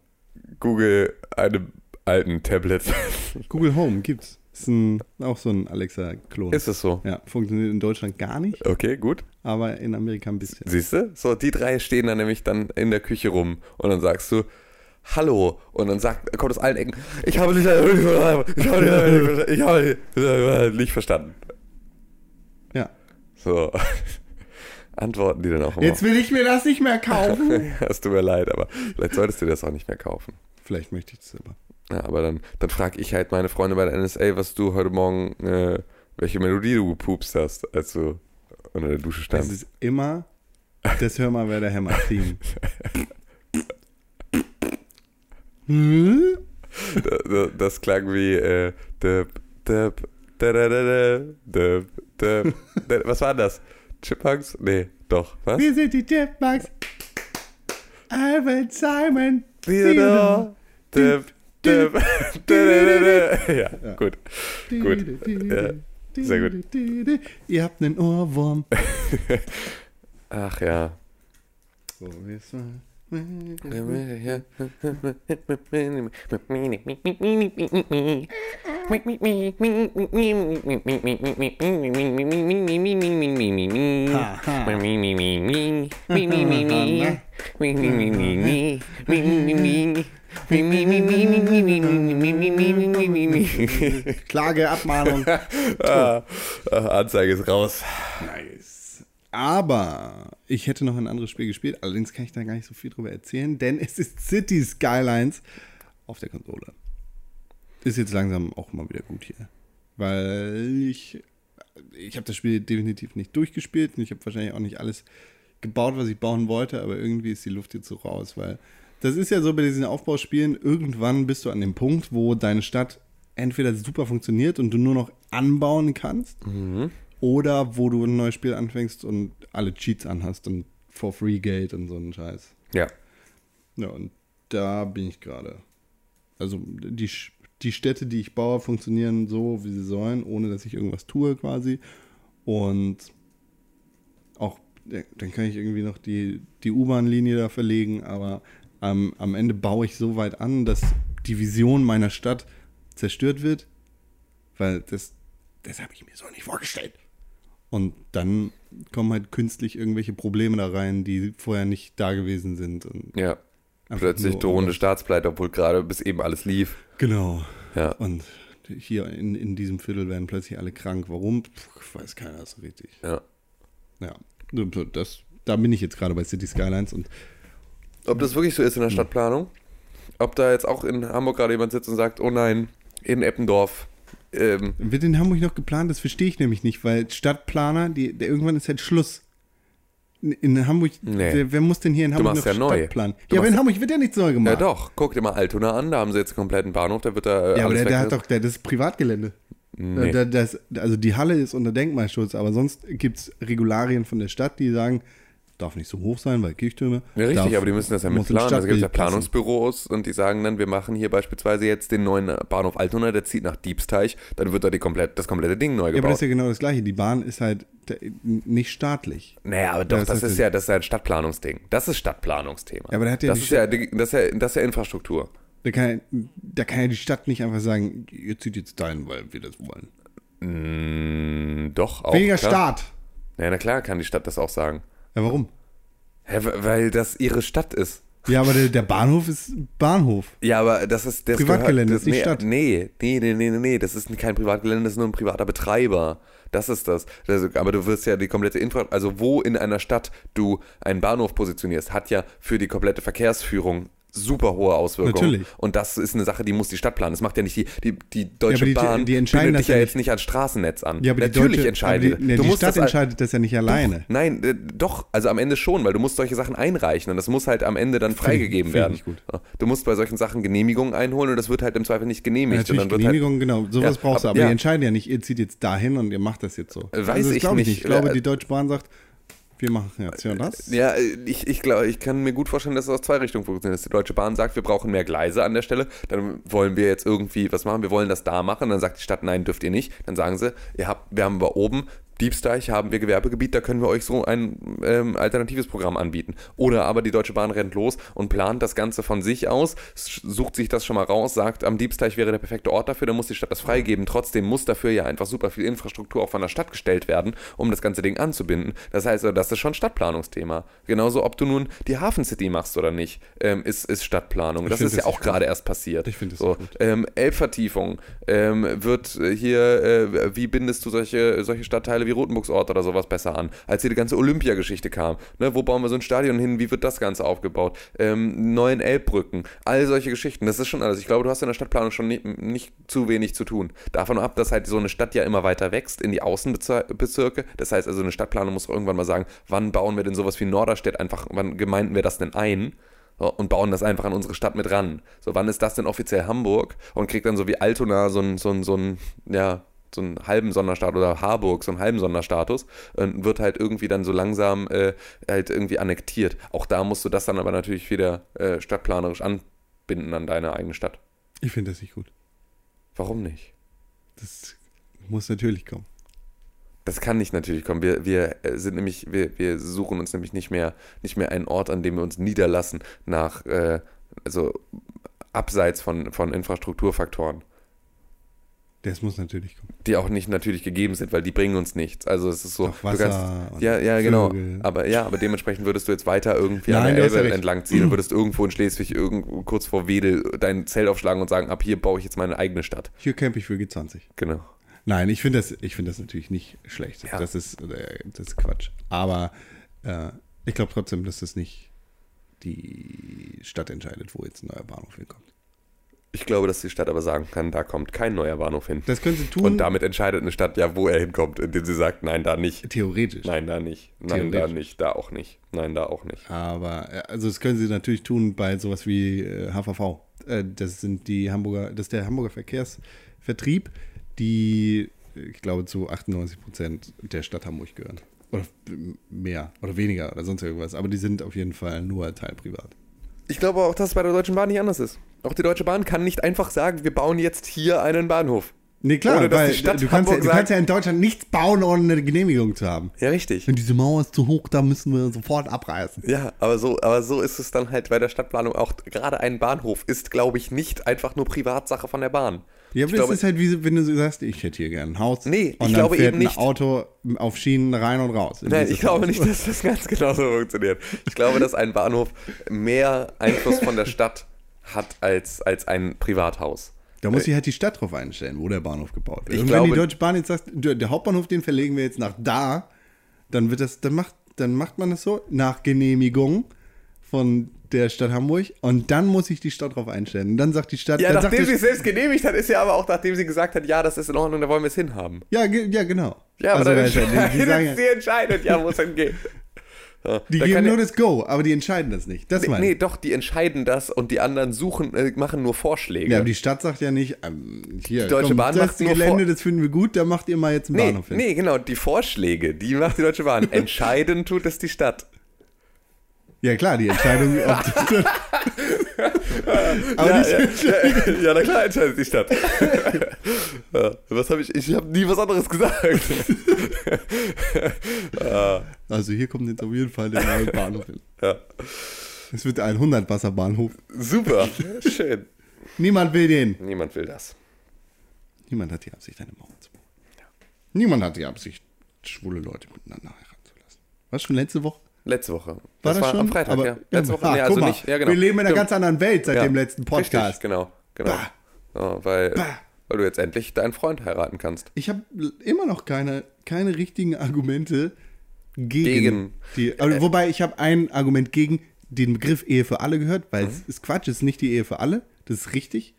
Google, einem alten Tablet. Google Home gibt's. Ist ein, auch so ein Alexa-Klon. Ist es so? Ja, funktioniert in Deutschland gar nicht, Okay, gut. aber in Amerika ein bisschen. Siehst du? So, die drei stehen dann nämlich dann in der Küche rum und dann sagst du, Hallo. Und dann sagt, kommt aus allen Ecken, ich habe nicht, ich habe nicht, ich habe nicht verstanden. Ja. So. Antworten die dann auch immer. Jetzt will ich mir das nicht mehr kaufen. Es tut mir leid, aber vielleicht solltest du das auch nicht mehr kaufen. Vielleicht möchte ich das aber. Ja, aber dann, dann frage ich halt meine Freunde bei der NSA, was du heute Morgen, äh, welche Melodie du gepupst hast, als du unter der Dusche standst. ist immer das Hör mal, wer der Hämmer Theme. Hm? Da- da- das klang wie äh, döp, döp, döp, döp, was war das? Chipmunks? Nee, doch. Was? Wir sind die Chipmunks. Albert Simon. Theodore. Döp, döp. Ja, gut. Gut. Ja, sehr gut. Ihr habt einen Ohrwurm. Ach ja. So, jetzt mal. Klage, Abmahnung. ah, ah, Anzeige ist raus. Nice. Aber ich hätte noch ein anderes Spiel gespielt, allerdings kann ich da gar nicht so viel drüber erzählen, denn es ist City Skylines auf der Konsole. Ist jetzt langsam auch mal wieder gut hier. Weil ich, ich habe das Spiel definitiv nicht durchgespielt und ich habe wahrscheinlich auch nicht alles gebaut, was ich bauen wollte, aber irgendwie ist die Luft jetzt so raus, weil das ist ja so bei diesen Aufbauspielen, irgendwann bist du an dem Punkt, wo deine Stadt entweder super funktioniert und du nur noch anbauen kannst, oder wo du ein neues Spiel anfängst und alle Cheats anhast und for free Geld und so einen Scheiß. Ja. Ja, und da bin ich gerade. Also die, die Städte, die ich baue, funktionieren so, wie sie sollen, ohne dass ich irgendwas tue quasi. Und auch, dann kann ich irgendwie noch die, die U-Bahn-Linie da verlegen, aber am am Ende baue ich so weit an, dass die Vision meiner Stadt zerstört wird, weil das, das habe ich mir so nicht vorgestellt. Und dann kommen halt künstlich irgendwelche Probleme da rein, die vorher nicht da gewesen sind. Und Ja. Plötzlich drohende Staatspleite, obwohl gerade bis eben alles lief. Genau. Ja. Und hier in, in diesem Viertel werden plötzlich alle krank. Warum? Puh, weiß keiner so richtig. Ja. Ja. Das, da bin ich jetzt gerade bei City Skylines und Ob das wirklich so ist in der Stadtplanung? Ob da jetzt auch in Hamburg gerade jemand sitzt und sagt, oh nein, in Eppendorf. Ähm, wird in Hamburg noch geplant? Das verstehe ich nämlich nicht, weil Stadtplaner, die, der, irgendwann ist halt Schluss. In, Hamburg, Nee. wer, muss denn hier in Hamburg noch ja? Du Ja, aber in Hamburg wird ja nichts neu gemacht. ja doch, guck dir mal Altona an, da haben sie jetzt einen kompletten Bahnhof, da wird da äh, Ja, aber der, der hat doch, der, das ist Privatgelände. Nee. Da, das, also die Halle ist unter Denkmalschutz, aber sonst gibt es Regularien von der Stadt, die sagen, darf nicht so hoch sein, weil Kirchtürme. Ja, richtig, darf, aber die müssen das ja muss ins mitplanen. Also gibt es ja. Planungsbüros und die sagen dann, wir machen hier beispielsweise jetzt den neuen Bahnhof Altona, der zieht nach Diebsteich, dann wird da die komplett, das komplette Ding neu Ja, aber das gebaut. ist ja genau das Gleiche. Die Bahn ist halt der- nicht staatlich. naja, aber doch, das das, ist ist ja- das ist ja ein Stadtplanungsding. Das ist Stadtplanungsthema. Ja, aber der hat ja das, ist ja, das, ist ja, das ist ja Infrastruktur. Da kann, da kann ja die Stadt nicht einfach sagen, ihr zieht jetzt dahin, weil wir das wollen. Mm, doch, auch. Weniger klar. Staat. Ja, na klar kann die Stadt das auch sagen. Ja, warum? Hä, weil das ihre Stadt ist. Ja, aber der, der Bahnhof ist Bahnhof. Ja, aber das ist das Privatgelände, gehört, das, ist nicht nee, Stadt. Nee, nee, nee, nee, nee, nee, das ist kein Privatgelände, das ist nur ein privater Betreiber. Das ist das. Also, aber du wirst ja die komplette Infra, also wo in einer Stadt du einen Bahnhof positionierst, hat ja für die komplette Verkehrsführung super hohe Auswirkungen. Natürlich. Und das ist eine Sache, die muss die Stadt planen. Das macht ja nicht die, die, die Deutsche die- Bahn, die entscheiden das dich ja ja jetzt nicht. ans Straßennetz an. Ja, aber Natürlich Deutsche, entscheidet. aber die, du die Stadt das, entscheidet das ja nicht alleine. Nein, äh, doch, also am Ende schon, weil du musst solche Sachen einreichen und das muss halt am Ende dann freigegeben finde werden. ich gut. Ja. Du musst bei solchen Sachen Genehmigungen einholen und das wird halt im Zweifel nicht genehmigt. Natürlich, und dann wird halt, genau, sowas Ja, brauchst du. aber- ja. die entscheiden ja nicht, ihr zieht jetzt dahin und ihr macht das jetzt so. Weiß das ich glaube nicht. Ich glaube, Äh, die Deutsche Bahn sagt, wir machen jetzt ja das. Ja, ich, ich glaube, ich kann mir gut vorstellen, dass es aus zwei Richtungen funktioniert. Dass die Deutsche Bahn sagt, wir brauchen mehr Gleise an der Stelle, dann wollen wir jetzt irgendwie was machen, wir wollen das da machen, dann sagt die Stadt, nein, dürft ihr nicht. Dann sagen sie, ihr habt, wir haben aber oben Diebsteich, haben wir Gewerbegebiet, da können wir euch so ein ähm, alternatives Programm anbieten. Oder aber die Deutsche Bahn rennt los und plant das Ganze von sich aus, sucht sich das schon mal raus, sagt, am Diebsteich wäre der perfekte Ort dafür, dann muss die Stadt das freigeben. Trotzdem muss dafür ja einfach super viel Infrastruktur auch von der Stadt gestellt werden, um das ganze Ding anzubinden. Das heißt, also, das ist schon Stadtplanungsthema. Genauso, ob du nun die Hafen City machst oder nicht, ähm, ist, ist Stadtplanung. Das find ist ja das auch gerade erst passiert. Ich find das so, gut. ähm, Elbvertiefung ähm, wird äh, hier, äh, wie bindest du solche, solche Stadtteile wie Rotenburgsort oder sowas besser an, als hier die ganze Olympiageschichte kam. Ne, wo bauen wir so ein Stadion hin, wie wird das Ganze aufgebaut? Ähm, neuen Elbbrücken, all solche Geschichten, das ist schon alles. Ich glaube, du hast in der Stadtplanung schon nicht, nicht zu wenig zu tun. Davon ab, dass halt so eine Stadt ja immer weiter wächst in die Außenbezirke. Das heißt also, eine Stadtplanung muss irgendwann mal sagen, wann bauen wir denn sowas wie Norderstedt einfach, wann gemeinden wir das denn ein? Und bauen das einfach an unsere Stadt mit ran. So, wann ist das denn offiziell Hamburg? Und kriegt dann so wie Altona so einen, so einen, so einen, ja, so einen halben Sonderstatus oder Harburg so einen halben Sonderstatus und wird halt irgendwie dann so langsam äh, halt irgendwie annektiert. Auch da musst du das dann aber natürlich wieder äh, stadtplanerisch anbinden an deine eigene Stadt. Ich finde das nicht gut. Warum nicht? Das muss natürlich kommen. Das kann nicht natürlich kommen. Wir, wir äh, sind nämlich, wir, wir suchen uns nämlich nicht mehr, nicht mehr einen Ort, an dem wir uns niederlassen nach, äh, also abseits von, von Infrastrukturfaktoren, Das muss natürlich kommen. die auch nicht natürlich gegeben sind, weil die bringen uns nichts. Also es ist so, Doch, Wasser und ja, ja, genau. Vögel. Aber ja, aber dementsprechend würdest du jetzt weiter irgendwie Nein, an der Elbe entlang ziehen und würdest irgendwo in Schleswig irgendwo kurz vor Wedel dein Zelt aufschlagen und sagen, ab hier baue ich jetzt meine eigene Stadt. Hier camp ich für G20. Genau. Nein, ich finde das, ich finde das natürlich nicht schlecht. Ja. Das, ist, äh, das ist Quatsch. Aber äh, ich glaube trotzdem, dass das nicht die Stadt entscheidet, wo jetzt ein neuer Bahnhof hinkommt. Ich glaube, dass die Stadt aber sagen kann, da kommt kein neuer Bahnhof hin. Das können sie tun. Und damit entscheidet eine Stadt ja, wo er hinkommt, indem sie sagt, nein, da nicht. theoretisch. Nein, da nicht. Nein, da nicht. Da auch nicht. Nein, da auch nicht. Aber äh, also das können sie natürlich tun bei sowas wie äh, HVV. Äh, das sind die Hamburger, das ist der Hamburger Verkehrsvertrieb, die ich glaube zu 98 Prozent der Stadt Hamburg gehören. Oder mehr oder weniger oder sonst irgendwas. Aber die sind auf jeden Fall nur teilprivat. Ich glaube auch, dass es bei der Deutschen Bahn nicht anders ist. Auch die Deutsche Bahn kann nicht einfach sagen, wir bauen jetzt hier einen Bahnhof. Nee, klar, Ohne weil du, kannst ja, du kannst ja in Deutschland nichts bauen, ohne eine Genehmigung zu haben. Ja, richtig. Wenn diese Mauer ist zu hoch, da müssen wir sofort abreißen. Ja, aber so, aber so ist es dann halt bei der Stadtplanung auch. Gerade ein Bahnhof ist, glaube ich, nicht einfach nur Privatsache von der Bahn. Ja, ich aber glaube, es ist halt wie, wenn du sagst, ich hätte hier gerne ein Haus. Nee, ich glaube fährt eben nicht. ein Auto auf Schienen rein und raus. in Nein, ich glaube Haus. nicht, dass das ganz genau so funktioniert. Ich glaube, dass ein Bahnhof mehr Einfluss von der Stadt hat als, als ein Privathaus. Da muss sich halt die Stadt drauf einstellen, wo der Bahnhof gebaut wird. Ich und glaube- wenn die Deutsche Bahn jetzt sagt, der Hauptbahnhof, den verlegen wir jetzt nach da, dann wird das, dann macht, dann macht man das so nach Genehmigung von der Stadt Hamburg und dann muss sich die Stadt drauf einstellen. Und dann sagt die Stadt, Ja, dann nachdem sie es selbst genehmigt hat, ist ja aber auch, nachdem sie gesagt hat, ja, das ist in Ordnung, da wollen wir es hinhaben. ja, ge- ja, genau. Ja, aber Also, dann ja, sagen, entscheidet, ja, sie entscheidet, ja, wo es hingeht. Ja, die da geben nur ja- das Go, aber die entscheiden das nicht. Das Nee, meine nee, doch, die entscheiden das und die anderen suchen, äh, machen nur Vorschläge. Ja, aber die Stadt sagt ja nicht, ähm, hier, Die Deutsche komm, Bahn das macht nur Gelände, vor- das finden wir gut, da macht ihr mal jetzt einen nee, Bahnhof hin. nee, genau, die Vorschläge, die macht die Deutsche Bahn. Entscheiden tut es die Stadt. Ja klar, die Entscheidung. ob das- aber ja, nicht, ja, ja, ja, na klar entscheidet die Stadt. ja, was habe ich? Ich habe nie was anderes gesagt. Also hier kommt jetzt auf jeden Fall der neue Bahnhof hin. ja, Es wird ein 100-Wasser-Bahnhof. super, schön. Niemand will den. Niemand will das. Niemand hat die Absicht, eine Mauer zu bauen. Niemand hat die Absicht, schwule Leute miteinander heiraten zu lassen. Was schon letzte Woche? Letzte Woche. War das, das, war schon? am Freitag, Aber- ja. Letzte Woche, Ah, nee, also nicht. Ja, genau. Wir leben in einer ganz anderen Welt seit Ja, dem letzten Richtig, Podcast. genau, genau. Bah. Ja, weil, Bah. Weil du jetzt endlich deinen Freund heiraten kannst. Ich habe immer noch keine, keine richtigen Argumente gegen, Gegen. die. Also, wobei ich habe ein Argument gegen den Begriff Ehe für alle gehört, weil Mhm. es ist Quatsch, es ist nicht die Ehe für alle, das ist richtig.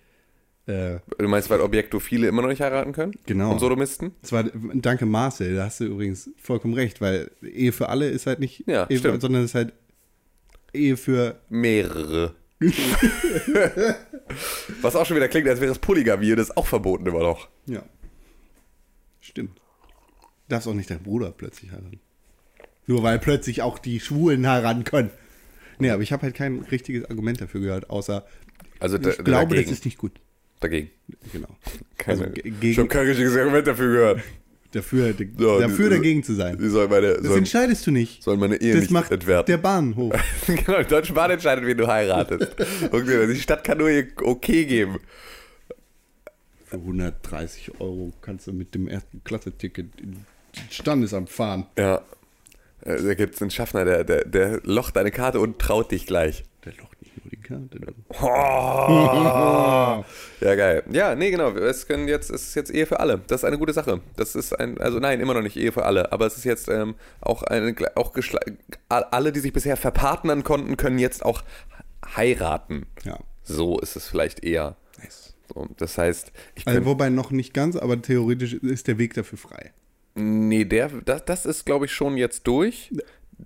Äh, Du meinst, weil Objektophile immer noch nicht heiraten können? Genau. Und Sodomisten? das war, danke Marcel, da hast du übrigens vollkommen recht, weil Ehe für alle ist halt nicht Ja, Ehe, sondern es ist halt Ehe für Mehrere. Was auch schon wieder klingt, als wäre es Polygamie, das ist auch verboten immer noch. Ja. Stimmt. Darfst auch nicht deinen Bruder plötzlich heiraten. Nur weil plötzlich auch die Schwulen heiraten können. Nee, aber ich habe halt kein richtiges Argument dafür gehört, außer Also da, ich glaube, dagegen. das ist nicht gut. dagegen. Genau. Keine, Also ge- gegen- ich habe kein richtiges Argument dafür gehört. Dafür, So, dafür die- dagegen zu sein. Meine, Das sollen, entscheidest du nicht. sollen meine Ehe Das nicht macht entwerten. der Bahnhof. genau, die Deutsche Bahn entscheidet, wen du heiratest. Okay, die Stadt kann nur ihr Okay geben. Für 130 Euro kannst du mit dem ersten Klasse-Ticket in Standesamt fahren. Ja. Äh, Da gibt es einen Schaffner, der, der, der locht deine Karte und traut dich gleich. Der locht nur die Karte. du. Oh. Ja, geil. Ja, nee, genau. Es können jetzt, es ist jetzt Ehe für alle. Das ist eine gute Sache. Das ist ein, also nein, immer noch nicht Ehe für alle, aber es ist jetzt ähm, auch eine, auch alle, die sich bisher verpartnern konnten, können jetzt auch heiraten. Ja. So ist es vielleicht eher. So, das heißt, ich Also, wobei noch nicht ganz, aber theoretisch ist der Weg dafür frei. nee, der, das, das ist glaube ich schon jetzt durch.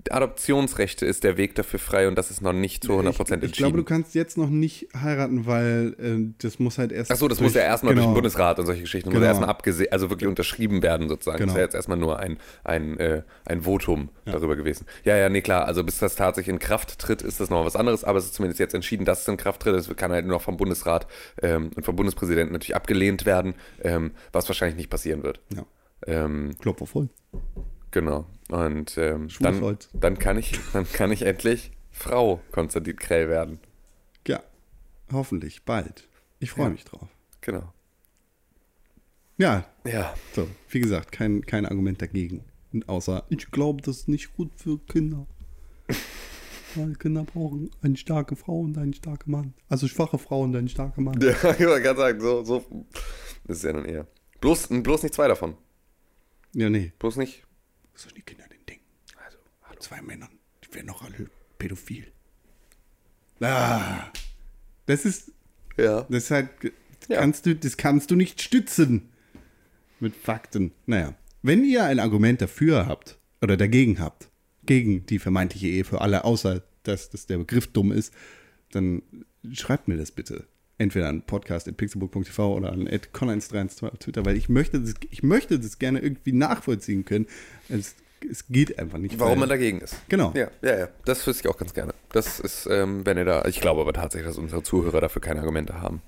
Adoptionsrechte ist der Weg dafür frei und das ist noch nicht zu 100% ich, entschieden. ich glaube, du kannst jetzt noch nicht heiraten, weil äh, das muss halt erst. Achso, das durch- muss ja erstmal durch genau. den Bundesrat und solche Geschichten. Das muss Genau. ja erstmal abgesehen, also wirklich unterschrieben werden sozusagen. Genau. Das ist ja jetzt erstmal nur ein, ein, äh, ein Votum darüber gewesen. Ja, ja, nee, klar. Also bis das tatsächlich in Kraft tritt, ist das noch was anderes. Aber es ist zumindest jetzt entschieden, dass es in Kraft tritt. Es kann halt nur noch vom Bundesrat ähm, und vom Bundespräsidenten natürlich abgelehnt werden, ähm, was wahrscheinlich nicht passieren wird. Ja. Ähm, Klopfer voll. Genau. Und ähm, dann, dann, kann ich, dann kann ich endlich Frau Konstantin Krell werden. Ja, hoffentlich bald. Ich freue Ja. mich drauf. Genau. Ja, Ja. so, wie gesagt, kein, kein Argument dagegen. Außer, ich glaube, das ist nicht gut für Kinder. Weil Kinder brauchen eine starke Frau und einen starken Mann. Also schwache Frau und einen starken Mann. Ja, ich wollte gerade sagen, so, so. Das ist ja nun eher. Bloß, bloß nicht zwei davon. Ja, nee. Bloß nicht. Sollen die Kinder denn denken? Also, zwei Männern, die werden doch alle pädophil. Ah, das ist, Ja. das ist halt, Ja. kannst du, das kannst du nicht stützen mit Fakten. Naja, wenn ihr ein Argument dafür habt oder dagegen habt, gegen die vermeintliche Ehe für alle, außer dass, dass der Begriff dumm ist, dann schreibt mir das bitte. Entweder an podcast.pixelbook.tv oder an con132 auf Twitter, weil ich möchte das, ich möchte das gerne irgendwie nachvollziehen können. Es, es geht einfach nicht. Warum man dagegen ist. Genau. Ja, ja, ja. Das wüsste ich auch ganz gerne. Das ist, ähm, wenn ihr da. Ich glaube aber tatsächlich, dass unsere Zuhörer dafür keine Argumente haben.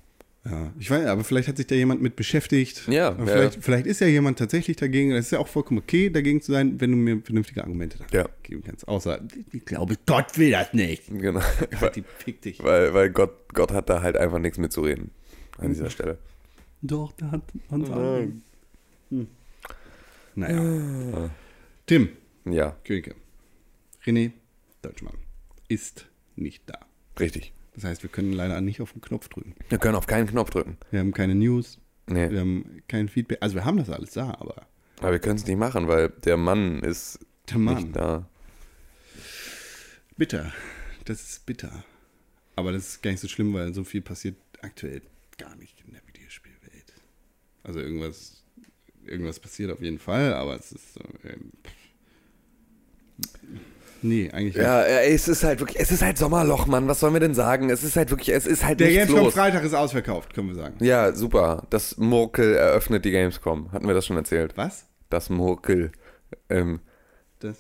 Ja, ich weiß, aber vielleicht hat sich da jemand mit beschäftigt. Ja, Aber ja. vielleicht, vielleicht ist ja jemand tatsächlich dagegen. Das ist ja auch vollkommen okay, dagegen zu sein, wenn du mir vernünftige Argumente dafür Ja. geben kannst. Außer, ich glaube, Gott will das nicht. Genau. Halt die fick dich. weil weil Gott, Gott hat da halt einfach nichts mitzureden. An dieser Stelle. Doch, der hat uns alle. Hm. Naja. Tim, Ja, Königke. René Deutschmann ist nicht da. richtig. Das heißt, wir können leider nicht auf den Knopf drücken. Wir können auf keinen Knopf drücken. Wir haben keine News, Nee. wir haben kein Feedback. Also wir haben das alles da, aber Aber wir können es nicht machen, weil der Mann ist der Mann, nicht da. bitter. Das ist bitter. Aber das ist gar nicht so schlimm, weil so viel passiert aktuell gar nicht in der Videospielwelt. Also irgendwas, irgendwas passiert auf jeden Fall, aber es ist so, ähm, Nee, eigentlich nicht. Ja, ey, es ist halt wirklich, es ist halt Sommerloch, Mann. Was sollen wir denn sagen? Es ist halt wirklich, es ist halt Der Gamescom los. Freitag ist ausverkauft, können wir sagen. Ja, super. Das Murkel eröffnet die Gamescom. Hatten wir das schon erzählt? Was? Das Murkel. Ähm, Das?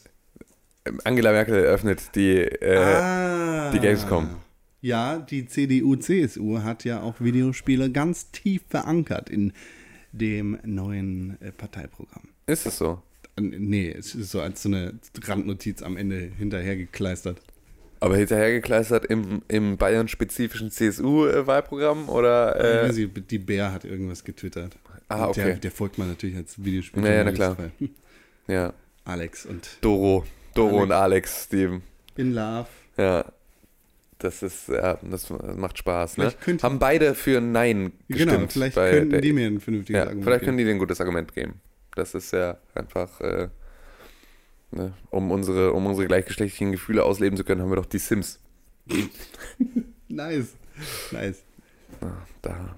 Angela Merkel eröffnet die, äh, ah. die Gamescom. Ja, die CDU-CSU hat ja auch Videospiele ganz tief verankert in dem neuen äh, Parteiprogramm. ist es so. Nee, es ist so als so eine Randnotiz am Ende hinterhergekleistert. Aber hinterhergekleistert im, im Bayern-spezifischen CSU-Wahlprogramm oder? Ich Äh, weiß nicht, die Bär hat irgendwas getwittert. Ah, okay. Der, der folgt man natürlich als Videospiel. Ja, ja, na klar. ja, Alex und Doro. Doro Alex. und Alex, die, In Love. ja. Das ist, ja, das macht Spaß, ne? Haben beide für Nein gestimmt. Genau, vielleicht der- die mir ein vernünftiges Ja, Argument vielleicht können geben. die dir ein gutes Argument geben. Das ist ja einfach, äh, ne, um, unsere, um unsere gleichgeschlechtlichen Gefühle ausleben zu können, haben wir doch die Sims. Nice. Nice. Da,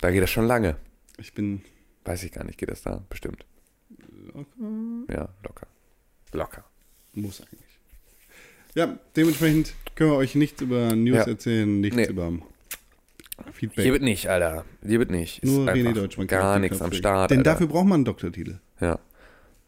da geht das schon lange. Ich bin Weiß ich gar nicht, geht das da? Bestimmt. Ja, locker. Locker. Muss eigentlich. Ja, dementsprechend können wir euch nichts über News Ja. erzählen, nichts Nee. über Feedback. Hier wird nicht, Alter. Hier wird nicht. Ist Nur René Deutschmann. Gar nichts am Start. Denn Alter. dafür braucht man einen Doktortitel. Ja.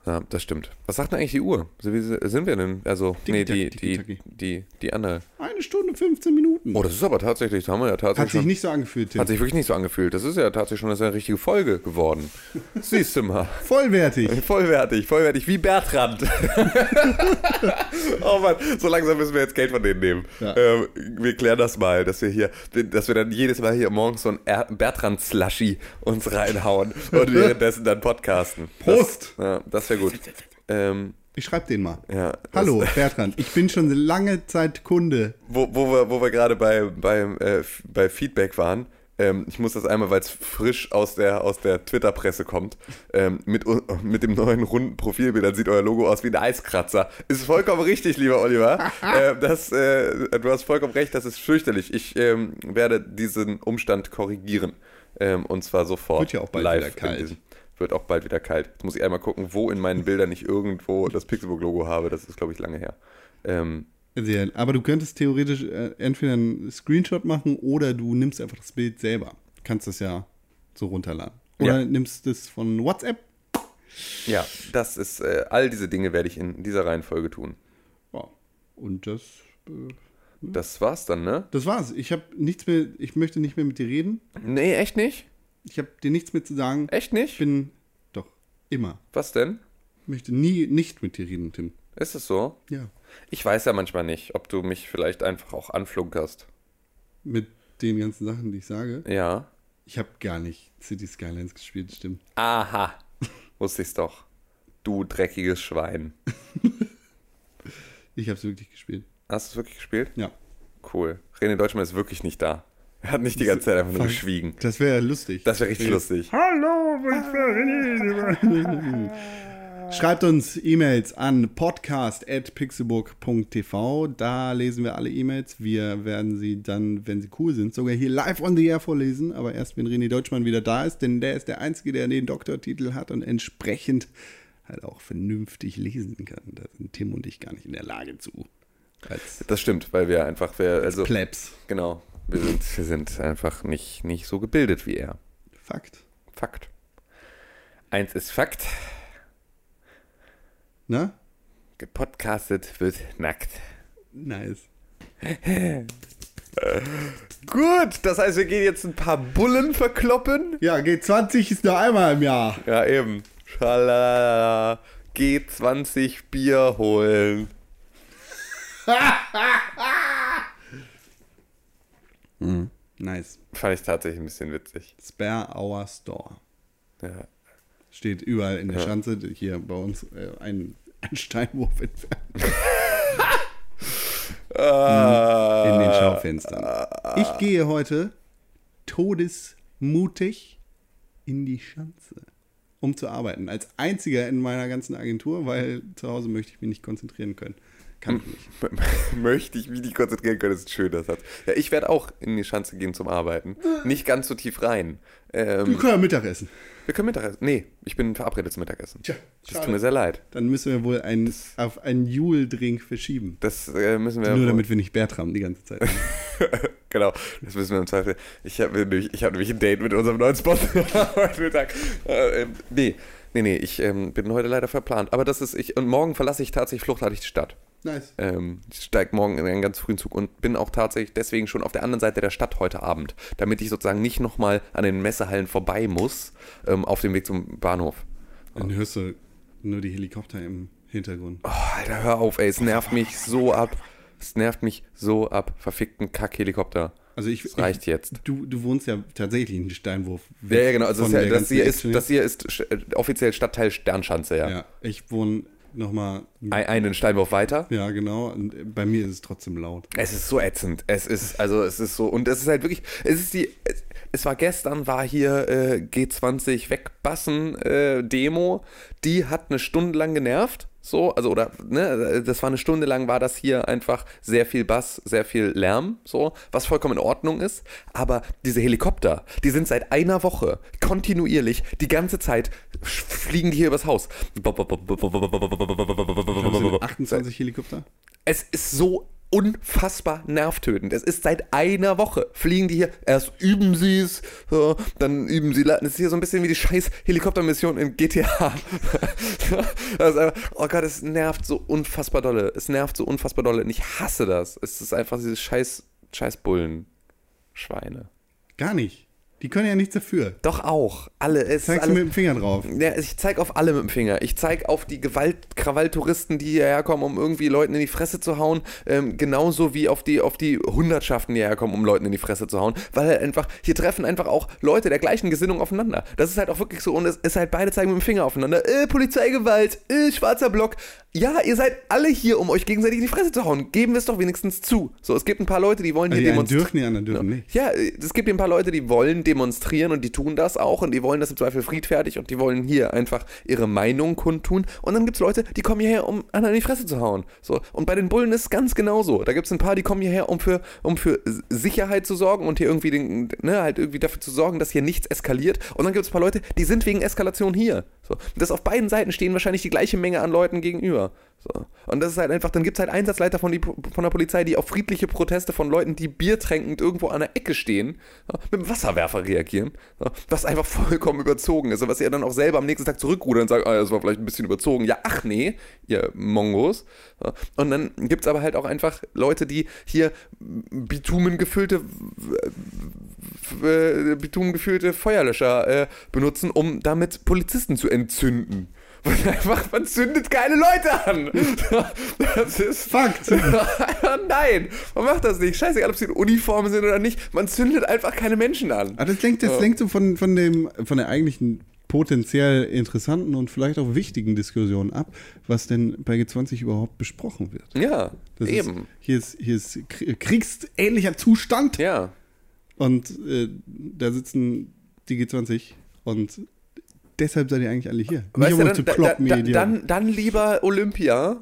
Ja, das stimmt. Was sagt denn eigentlich die Uhr? Wie sind wir denn? Also, nee, die, die, die, die andere. Eine Stunde, 15 Minuten. Oh, das ist aber tatsächlich, das haben wir ja tatsächlich Hat sich schon, nicht so angefühlt, Tim. hat sich wirklich nicht so angefühlt. Das ist ja tatsächlich schon das ist ja eine richtige Folge geworden. Siehst du mal. Vollwertig. Vollwertig, vollwertig, wie Bertrand. oh Mann, so langsam müssen wir jetzt Geld von denen nehmen. Ja. Ähm, wir klären das mal, dass wir hier, dass wir dann jedes Mal hier morgens so ein Er- Bertrand-Slushy uns reinhauen und währenddessen dann podcasten. Prost! Das, ja, das wäre gut. Ähm, Ich schreib den mal. ja, Hallo, Bertrand. Ich bin schon lange Zeit Kunde. wo, wo wir, wo wir gerade bei, beim, äh, bei Feedback waren, ähm, ich muss das einmal, weil es frisch aus der, aus der Twitter-Presse kommt, ähm, mit, mit dem neuen runden Profilbild, dann sieht euer Logo aus wie ein Eiskratzer. Ist vollkommen richtig, lieber Oliver. äh, das, äh, du hast vollkommen recht, das ist fürchterlich. Ich ähm, werde diesen Umstand korrigieren. Ähm, und zwar sofort. Wird ja auch bald live wieder kalt. Wird auch bald wieder kalt. Jetzt muss ich einmal gucken, wo in meinen Bildern ich irgendwo das Pixelbook-Logo habe. Das ist, glaube ich, lange her. Ähm, Sehr, aber du könntest theoretisch äh, entweder einen Screenshot machen oder du nimmst einfach das Bild selber. Du kannst das ja so runterladen. Oder Ja. nimmst es von WhatsApp. Ja, das ist, äh, all diese Dinge werde ich in dieser Reihenfolge tun. Ja. Und das, äh, Das war's dann, ne? das war's. Ich habe nichts mehr, ich möchte nicht mehr mit dir reden. Nee, echt nicht? Ich habe dir nichts mehr zu sagen. Echt Ich nicht? bin doch immer. Was denn? Ich möchte nie nicht mit dir reden, Tim. Ist es so? Ja. Ich weiß ja manchmal nicht, ob du mich vielleicht einfach auch anflunkerst. Mit den ganzen Sachen, die ich sage. Ja. Ich habe gar nicht City Skylines gespielt, stimmt. Aha. Wusste ich's doch. Du dreckiges Schwein. Ich habe es wirklich gespielt. Hast du es wirklich gespielt? Ja. Cool. René Deutschmann ist wirklich nicht da. Er hat nicht die ganze Zeit einfach nur geschwiegen. Das wäre lustig. Das wäre richtig lustig. Hallo, Schreibt uns E-Mails an podcast.pixelburg.tv. Da lesen wir alle E-Mails. Wir werden sie dann, wenn sie cool sind, sogar hier live on the air vorlesen. Aber erst, wenn René Deutschmann wieder da ist, denn der ist der Einzige, der den Doktortitel hat und entsprechend halt auch vernünftig lesen kann. Da sind Tim und ich gar nicht in der Lage zu. Als Das stimmt, weil wir einfach, wir, also, Plebs. genau, wir sind, wir sind einfach nicht, nicht so gebildet wie er. Fakt. Fakt. Eins ist Fakt. Na? Gepodcastet wird nackt. Nice. Gut, das heißt, wir gehen jetzt ein paar Bullen verkloppen. Ja, G20 ist nur einmal im Jahr. Ja, eben. Schalala. G20 Bier holen. Nice. Fand ich tatsächlich ein bisschen witzig. Spare Our Store. Ja. Steht überall in der Ja. Schanze, hier bei uns äh, ein, ein Steinwurf entfernt. Ah. In den Schaufenstern. Ich gehe heute todesmutig in die Schanze, um zu arbeiten. Als einziger in meiner ganzen Agentur, weil zu Hause möchte ich mich nicht konzentrieren können. Kann ich nicht. Möchte ich mich nicht konzentrieren können, das ist ein schöner Satz. Ja, ich werde auch in die Schanze gehen zum Arbeiten. Nicht ganz so tief rein. Wir Ähm, können ja Mittagessen. wir können Mittagessen. Nee, ich bin verabredet zum Mittagessen. Tja, das schade. tut mir sehr leid. Dann müssen wir wohl ein, auf einen Jule-Drink verschieben. Das äh, müssen wir. Nur damit wir nicht Bertram die ganze Zeit. genau, das müssen wir im Zweifel. Ich habe nämlich, ich hab nämlich ein Date mit unserem neuen Sponsor heute Mittag. Äh, ähm, nee, nee, nee, ich ähm, bin heute leider verplant. Aber das ist, ich, und morgen verlasse ich tatsächlich fluchtartig die Stadt. Nice. Ähm, ich steige morgen in einen ganz frühen Zug und bin auch tatsächlich deswegen schon auf der anderen Seite der Stadt heute Abend, damit ich sozusagen nicht nochmal an den Messehallen vorbei muss, ähm, auf dem Weg zum Bahnhof. Dann hörst du nur die Helikopter im Hintergrund. Oh, Alter, hör auf, ey, es nervt mich so ab. Es nervt mich so ab. Verfickten Kack-Helikopter. Also ich, Es reicht ich, jetzt. Du, du wohnst ja tatsächlich in Steinwurf. Ja, ja, genau. Also das, ist ja, das, hier ist, das hier ist äh, offiziell Stadtteil Sternschanze, ja. Ja, ich wohne nochmal. Ein, einen Steinwurf weiter. Ja, genau. Und bei mir ist es trotzdem laut. Es ist so ätzend. Es ist, also es ist so, und es ist halt wirklich, es ist die, es, es war gestern, war hier äh, G20 Wegbassen äh, Demo, die hat eine Stunde lang genervt. So, also oder, ne, das war eine Stunde lang, war das hier einfach sehr viel Bass, sehr viel Lärm, so, was vollkommen in Ordnung ist. Aber diese Helikopter, die sind seit einer Woche kontinuierlich, die ganze Zeit fliegen die hier übers Haus. Haben Sie 28 Helikopter? Es ist so unfassbar nervtötend. Es ist seit einer Woche. Fliegen die hier, erst üben sie es, dann üben sie, das ist hier so ein bisschen wie die scheiß Helikoptermission in GTA. einfach, oh Gott, es nervt so unfassbar dolle. Es nervt so unfassbar dolle und ich hasse das. Es ist einfach diese scheiß, scheiß Bullen. Schweine. Gar nicht. Die können ja nichts dafür. Doch auch. Alle. Es Zeigst du alles, mit dem Finger drauf. ja, ich zeig auf alle mit dem Finger. Ich zeig auf die Gewalt Krawalltouristen, die hierher kommen, um irgendwie Leuten in die Fresse zu hauen. Ähm, genauso wie auf die, auf die Hundertschaften, die hierher kommen, um Leuten in die Fresse zu hauen. Weil halt einfach, hier treffen einfach auch Leute der gleichen Gesinnung aufeinander. Das ist halt auch wirklich so. Und es ist halt, beide zeigen mit dem Finger aufeinander. Äh, Polizeigewalt, äh, schwarzer Block. Ja, ihr seid alle hier, um euch gegenseitig in die Fresse zu hauen. Geben wir es doch wenigstens zu. So, es gibt ein paar Leute, die wollen hier Die einen demonstrieren. dürfen, die anderen dürfen nicht. Ja, es gibt ein paar Leute, die wollen demonstrieren und die tun das auch und die wollen das im Zweifel friedfertig und die wollen hier einfach ihre Meinung kundtun. Und dann gibt es Leute, die kommen hierher, um anderen in die Fresse zu hauen. So. Und bei den Bullen ist es ganz genauso. Da gibt es ein paar, die kommen hierher, um für, um für Sicherheit zu sorgen und hier irgendwie, den, ne, halt irgendwie dafür zu sorgen, dass hier nichts eskaliert. Und dann gibt es ein paar Leute, die sind wegen Eskalation hier. So. Das auf beiden Seiten stehen wahrscheinlich die gleiche Menge an Leuten gegenüber. So. Und das ist halt einfach, dann gibt es halt Einsatzleiter von, die, von der Polizei, die auf friedliche Proteste von Leuten, die biertränkend irgendwo an der Ecke stehen, so, mit dem Wasserwerfer reagieren. So, was einfach vollkommen überzogen ist. Und was ihr dann auch selber am nächsten Tag zurückrudern und sagt, ah, das war vielleicht ein bisschen überzogen. Ja, ach nee, ihr Mongos. Und dann gibt es aber halt auch einfach Leute, die hier bitumengefüllte äh, bitumengefüllte Feuerlöscher äh, benutzen, um damit Polizisten zu entzünden. Weil einfach, man zündet keine Leute an. Das ist Fakt. Nein, man macht das nicht. Scheißegal, ob sie in Uniform sind oder nicht. Man zündet einfach keine Menschen an. Aber das lenkt, das Ja. lenkt so von, von, dem, von der eigentlichen potenziell interessanten und vielleicht auch wichtigen Diskussion ab, was denn bei G20 überhaupt besprochen wird. Ja, Das eben. Ist, hier, ist, hier ist Krie- kriegsähnlicher Zustand Ja. und äh, da sitzen die G20 und deshalb seid ihr eigentlich alle hier. Weißt um du, dann, zu da, kloppen, da, Idioten. dann, dann lieber Olympia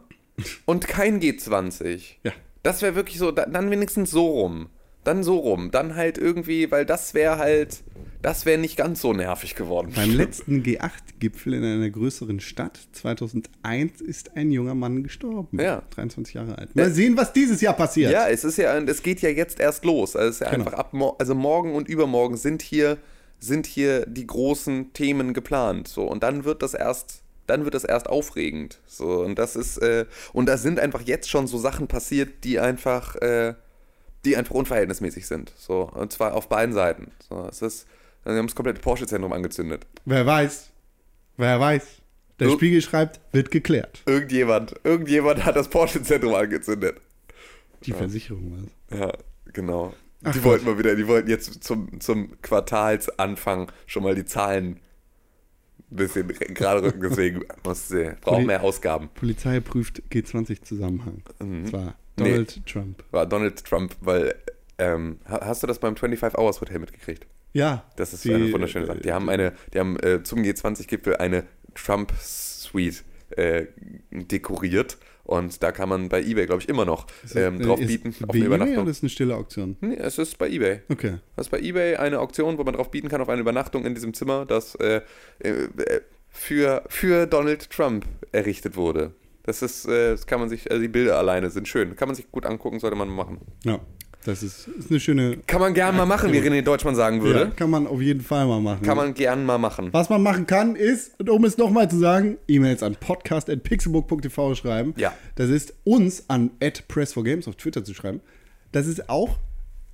und kein G20. Ja. Das wäre wirklich so, da- dann wenigstens so rum. Dann so rum. Dann halt irgendwie, weil das wäre halt, das wäre nicht ganz so nervig geworden. Beim letzten G8-Gipfel in einer größeren Stadt 2001 ist ein junger Mann gestorben. Ja. 23 Jahre alt. Mal sehen, was dieses Jahr passiert. Ja, es ist ja, es geht ja jetzt erst los. Also es ist ja Genau. einfach ab, also morgen und übermorgen sind hier, sind hier die großen Themen geplant. So und dann wird das erst, dann wird das erst aufregend. So und das ist äh, und da sind einfach jetzt schon so Sachen passiert, die einfach, äh, die einfach unverhältnismäßig sind. So und zwar auf beiden Seiten. So, es ist, sie haben das komplette Porsche-Zentrum angezündet. Wer weiß. Wer weiß. Der So. Spiegel schreibt, wird geklärt. Irgendjemand, irgendjemand hat das Porsche-Zentrum angezündet. Die Versicherung war es. Ja, genau. Ach die wollten mal wieder, die wollten jetzt zum, zum Quartalsanfang schon mal die Zahlen ein bisschen gerade rücken, deswegen sie, brauchen mehr Ausgaben. Polizei prüft G20-Zusammenhang. Mhm. Zwar Donald Trump. War Donald Trump, weil, ähm, ha- hast du das beim 25 Hours Hotel mitgekriegt? Ja. Das ist die, eine wunderschöne Sache. Die äh, haben eine, die haben äh, zum G20-Gipfel eine Trump-Suite äh, dekoriert und da kann man bei Ebay, glaube ich, immer noch ist- ähm, äh, drauf ist bieten auf bei eine Übernachtung. oder ist eine stille Auktion? Nee, es ist bei Ebay. Okay. Das ist bei eBay eine Auktion, wo man drauf bieten kann auf eine Übernachtung in diesem Zimmer, das äh, äh, für, für Donald Trump errichtet wurde. Das ist, äh, das kann man sich, also die Bilder alleine sind schön. Kann man sich gut angucken, sollte man machen. Ja. Das ist, ist eine schöne. Kann man gern mal machen, wie René Deutschmann sagen Ja, würde. kann man auf jeden Fall mal machen. Kann man gern mal machen. Was man machen kann, ist, und um es nochmal zu sagen, E-Mails an podcast.pixelbook.tv schreiben. Ja. Das ist uns an press4games auf Twitter zu schreiben. Das ist auch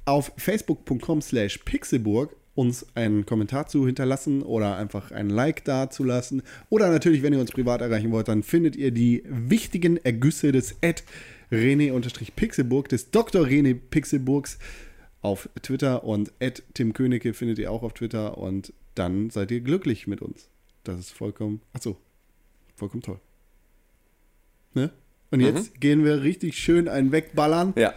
auf facebook.com slash pixelburg uns einen Kommentar zu hinterlassen oder einfach ein Like da zu lassen. Oder natürlich, wenn ihr uns privat erreichen wollt, dann findet ihr die wichtigen Ergüsse des Ad René-Pixelburg, des Dr. René Pixelburgs auf Twitter und Tim Königke findet ihr auch auf Twitter und dann seid ihr glücklich mit uns. Das ist vollkommen, achso, vollkommen toll. Ne? Und jetzt gehen wir richtig schön einen wegballern. Ja.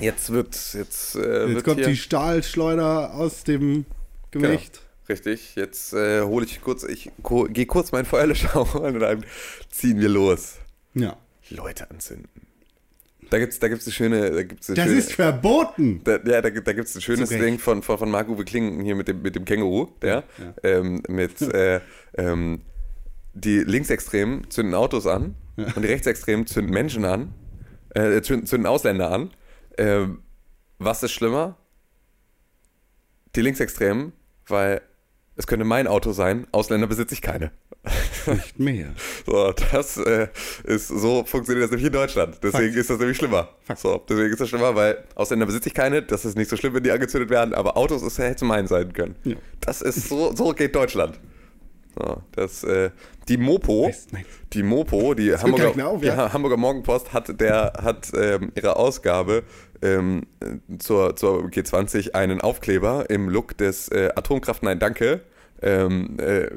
Jetzt wird jetzt, äh, Jetzt wird kommt die Stahlschleuder aus dem Gemächt. Richtig, jetzt äh, hole ich kurz, ich gehe kurz mein Feuerlöscher holen und dann ziehen wir los. Ja. Leute anzünden. Da gibt's, da gibt's eine schöne, da gibt's eine Das schöne, ist verboten. da, ja, da, gibt- da gibt's ein schönes. Ding von, von, von Marc-Uwe Klingen hier mit dem, mit dem Känguru, der, Ja. ähm, mit, äh, ähm, die Linksextremen zünden Autos an und die Rechtsextremen zünden Menschen an, äh, zünden, zünden Ausländer an. Ähm, was ist schlimmer? Die Linksextremen, weil es könnte mein Auto sein, Ausländer besitze ich keine. Nicht mehr. So, das äh, ist, so funktioniert das nämlich in Deutschland. Deswegen Fakt. ist das nämlich schlimmer. So, deswegen ist das schlimmer, weil Ausländer besitze ich keine. Das ist nicht so schlimm, wenn die angezündet werden, aber Autos ist, hätte mein sein können. Ja. Das ist so, so geht Deutschland. So, das, äh, die Mopo, die Mopo, die Hamburger, auf, ja? Ha- Hamburger Morgenpost hat, der hat ähm, ihre Ausgabe ähm, zur, zur G20 einen Aufkleber im Look des äh, Atomkraft. Nein Danke ähm, äh,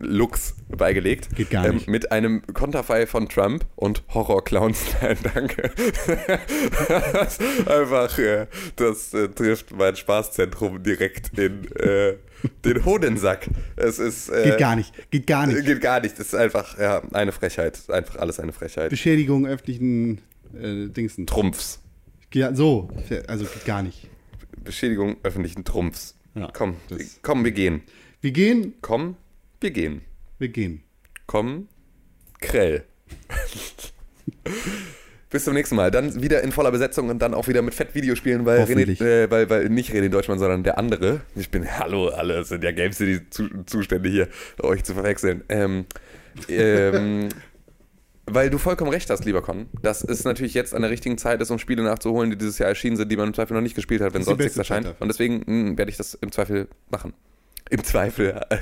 Looks beigelegt. Geht gar nicht. Ähm, mit einem Konterfei von Trump und Horrorclowns Nein Danke. das einfach, äh, das äh, trifft mein Spaßzentrum direkt in äh, den Hodensack. Es ist äh, Geht gar nicht. Geht gar nicht. Geht gar nicht. Das ist einfach ja, eine Frechheit. Einfach alles eine Frechheit. Beschädigung öffentlichen äh, Dingsen. Trumpfs. Ja, so. Also geht gar nicht. Beschädigung öffentlichen Trumpfs. Ja, komm, komm, wir gehen. Wir gehen. Komm, wir gehen. Wir gehen. Komm, Krell. Bis zum nächsten Mal. Dann wieder in voller Besetzung und dann auch wieder mit Fett-Videospielen, weil, René, äh, weil, weil nicht René Deutschmann, sondern der andere. Ich bin, hallo, alle es sind ja Game City zu, Zustände hier, euch zu verwechseln. Ähm, ähm, weil du vollkommen recht hast, lieber Con, dass es natürlich jetzt an der richtigen Zeit ist, um Spiele nachzuholen, die dieses Jahr erschienen sind, die man im Zweifel noch nicht gespielt hat, wenn sonst nichts erscheint. Und deswegen mh, werde ich das im Zweifel machen. Im Zweifel äh,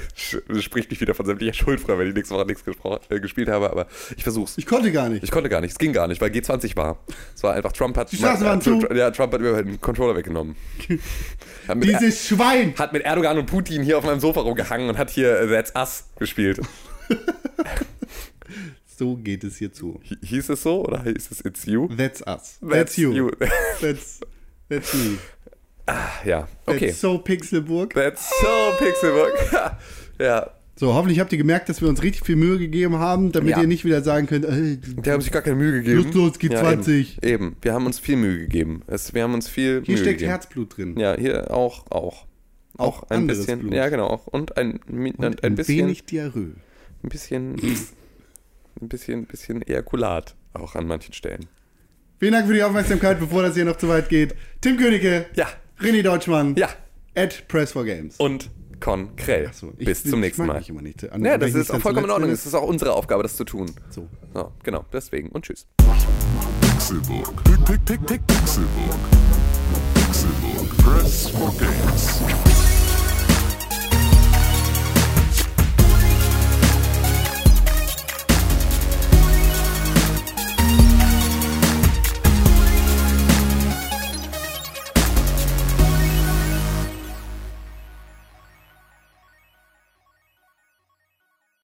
spricht mich wieder von sämtlicher Schuld frei, wenn ich nächste Woche nichts äh, gespielt habe, aber ich versuch's. Ich konnte gar nicht. Ich konnte gar nicht, es ging gar nicht, weil G20 war. Es war einfach, Trump hat, Die Straßen waren zu. Ja, Trump hat mir den Controller weggenommen. Dieses Schwein. hat mit Erdogan und Putin hier auf meinem Sofa rumgehangen und hat hier äh, That's Us gespielt. So geht es hier zu. Hi- Hieß es so oder hieß es It's You? That's us. That's, you. That's, that's me. Ja, okay. That's so Pixelburg. That's so Pixelbook. ja, So, hoffentlich habt ihr gemerkt, dass wir uns richtig viel Mühe gegeben haben, damit Ja. ihr nicht wieder sagen könnt, äh, die haben sich gar keine Mühe gegeben. Lustlos G20. Ja, eben. eben, wir haben uns viel Mühe gegeben. Es, wir haben uns viel hier Mühe steckt gegeben. Herzblut drin. Ja, hier auch, auch. Auch ein anderes bisschen. Blut. Ja, genau. auch. Und ein, Und ein, ein bisschen, wenig Diarrhoe. ein bisschen, ein bisschen, bisschen Ejakulat auch an manchen Stellen. Vielen Dank für die Aufmerksamkeit, bevor das hier noch zu weit geht. Tim Königke, Ja, René Deutschmann, ja. at Press for Games. Und Con Krell. So, ich- Bis zum ich nächsten Mal. mich immer nicht. Ja, das ist auch vollkommen in Ordnung. Es ist auch unsere Aufgabe, das zu tun. So. So, genau. Deswegen. Und tschüss. Pixelbook. Pick, pick, pick, pick, Pixelbook. Pixelbook. Press for games.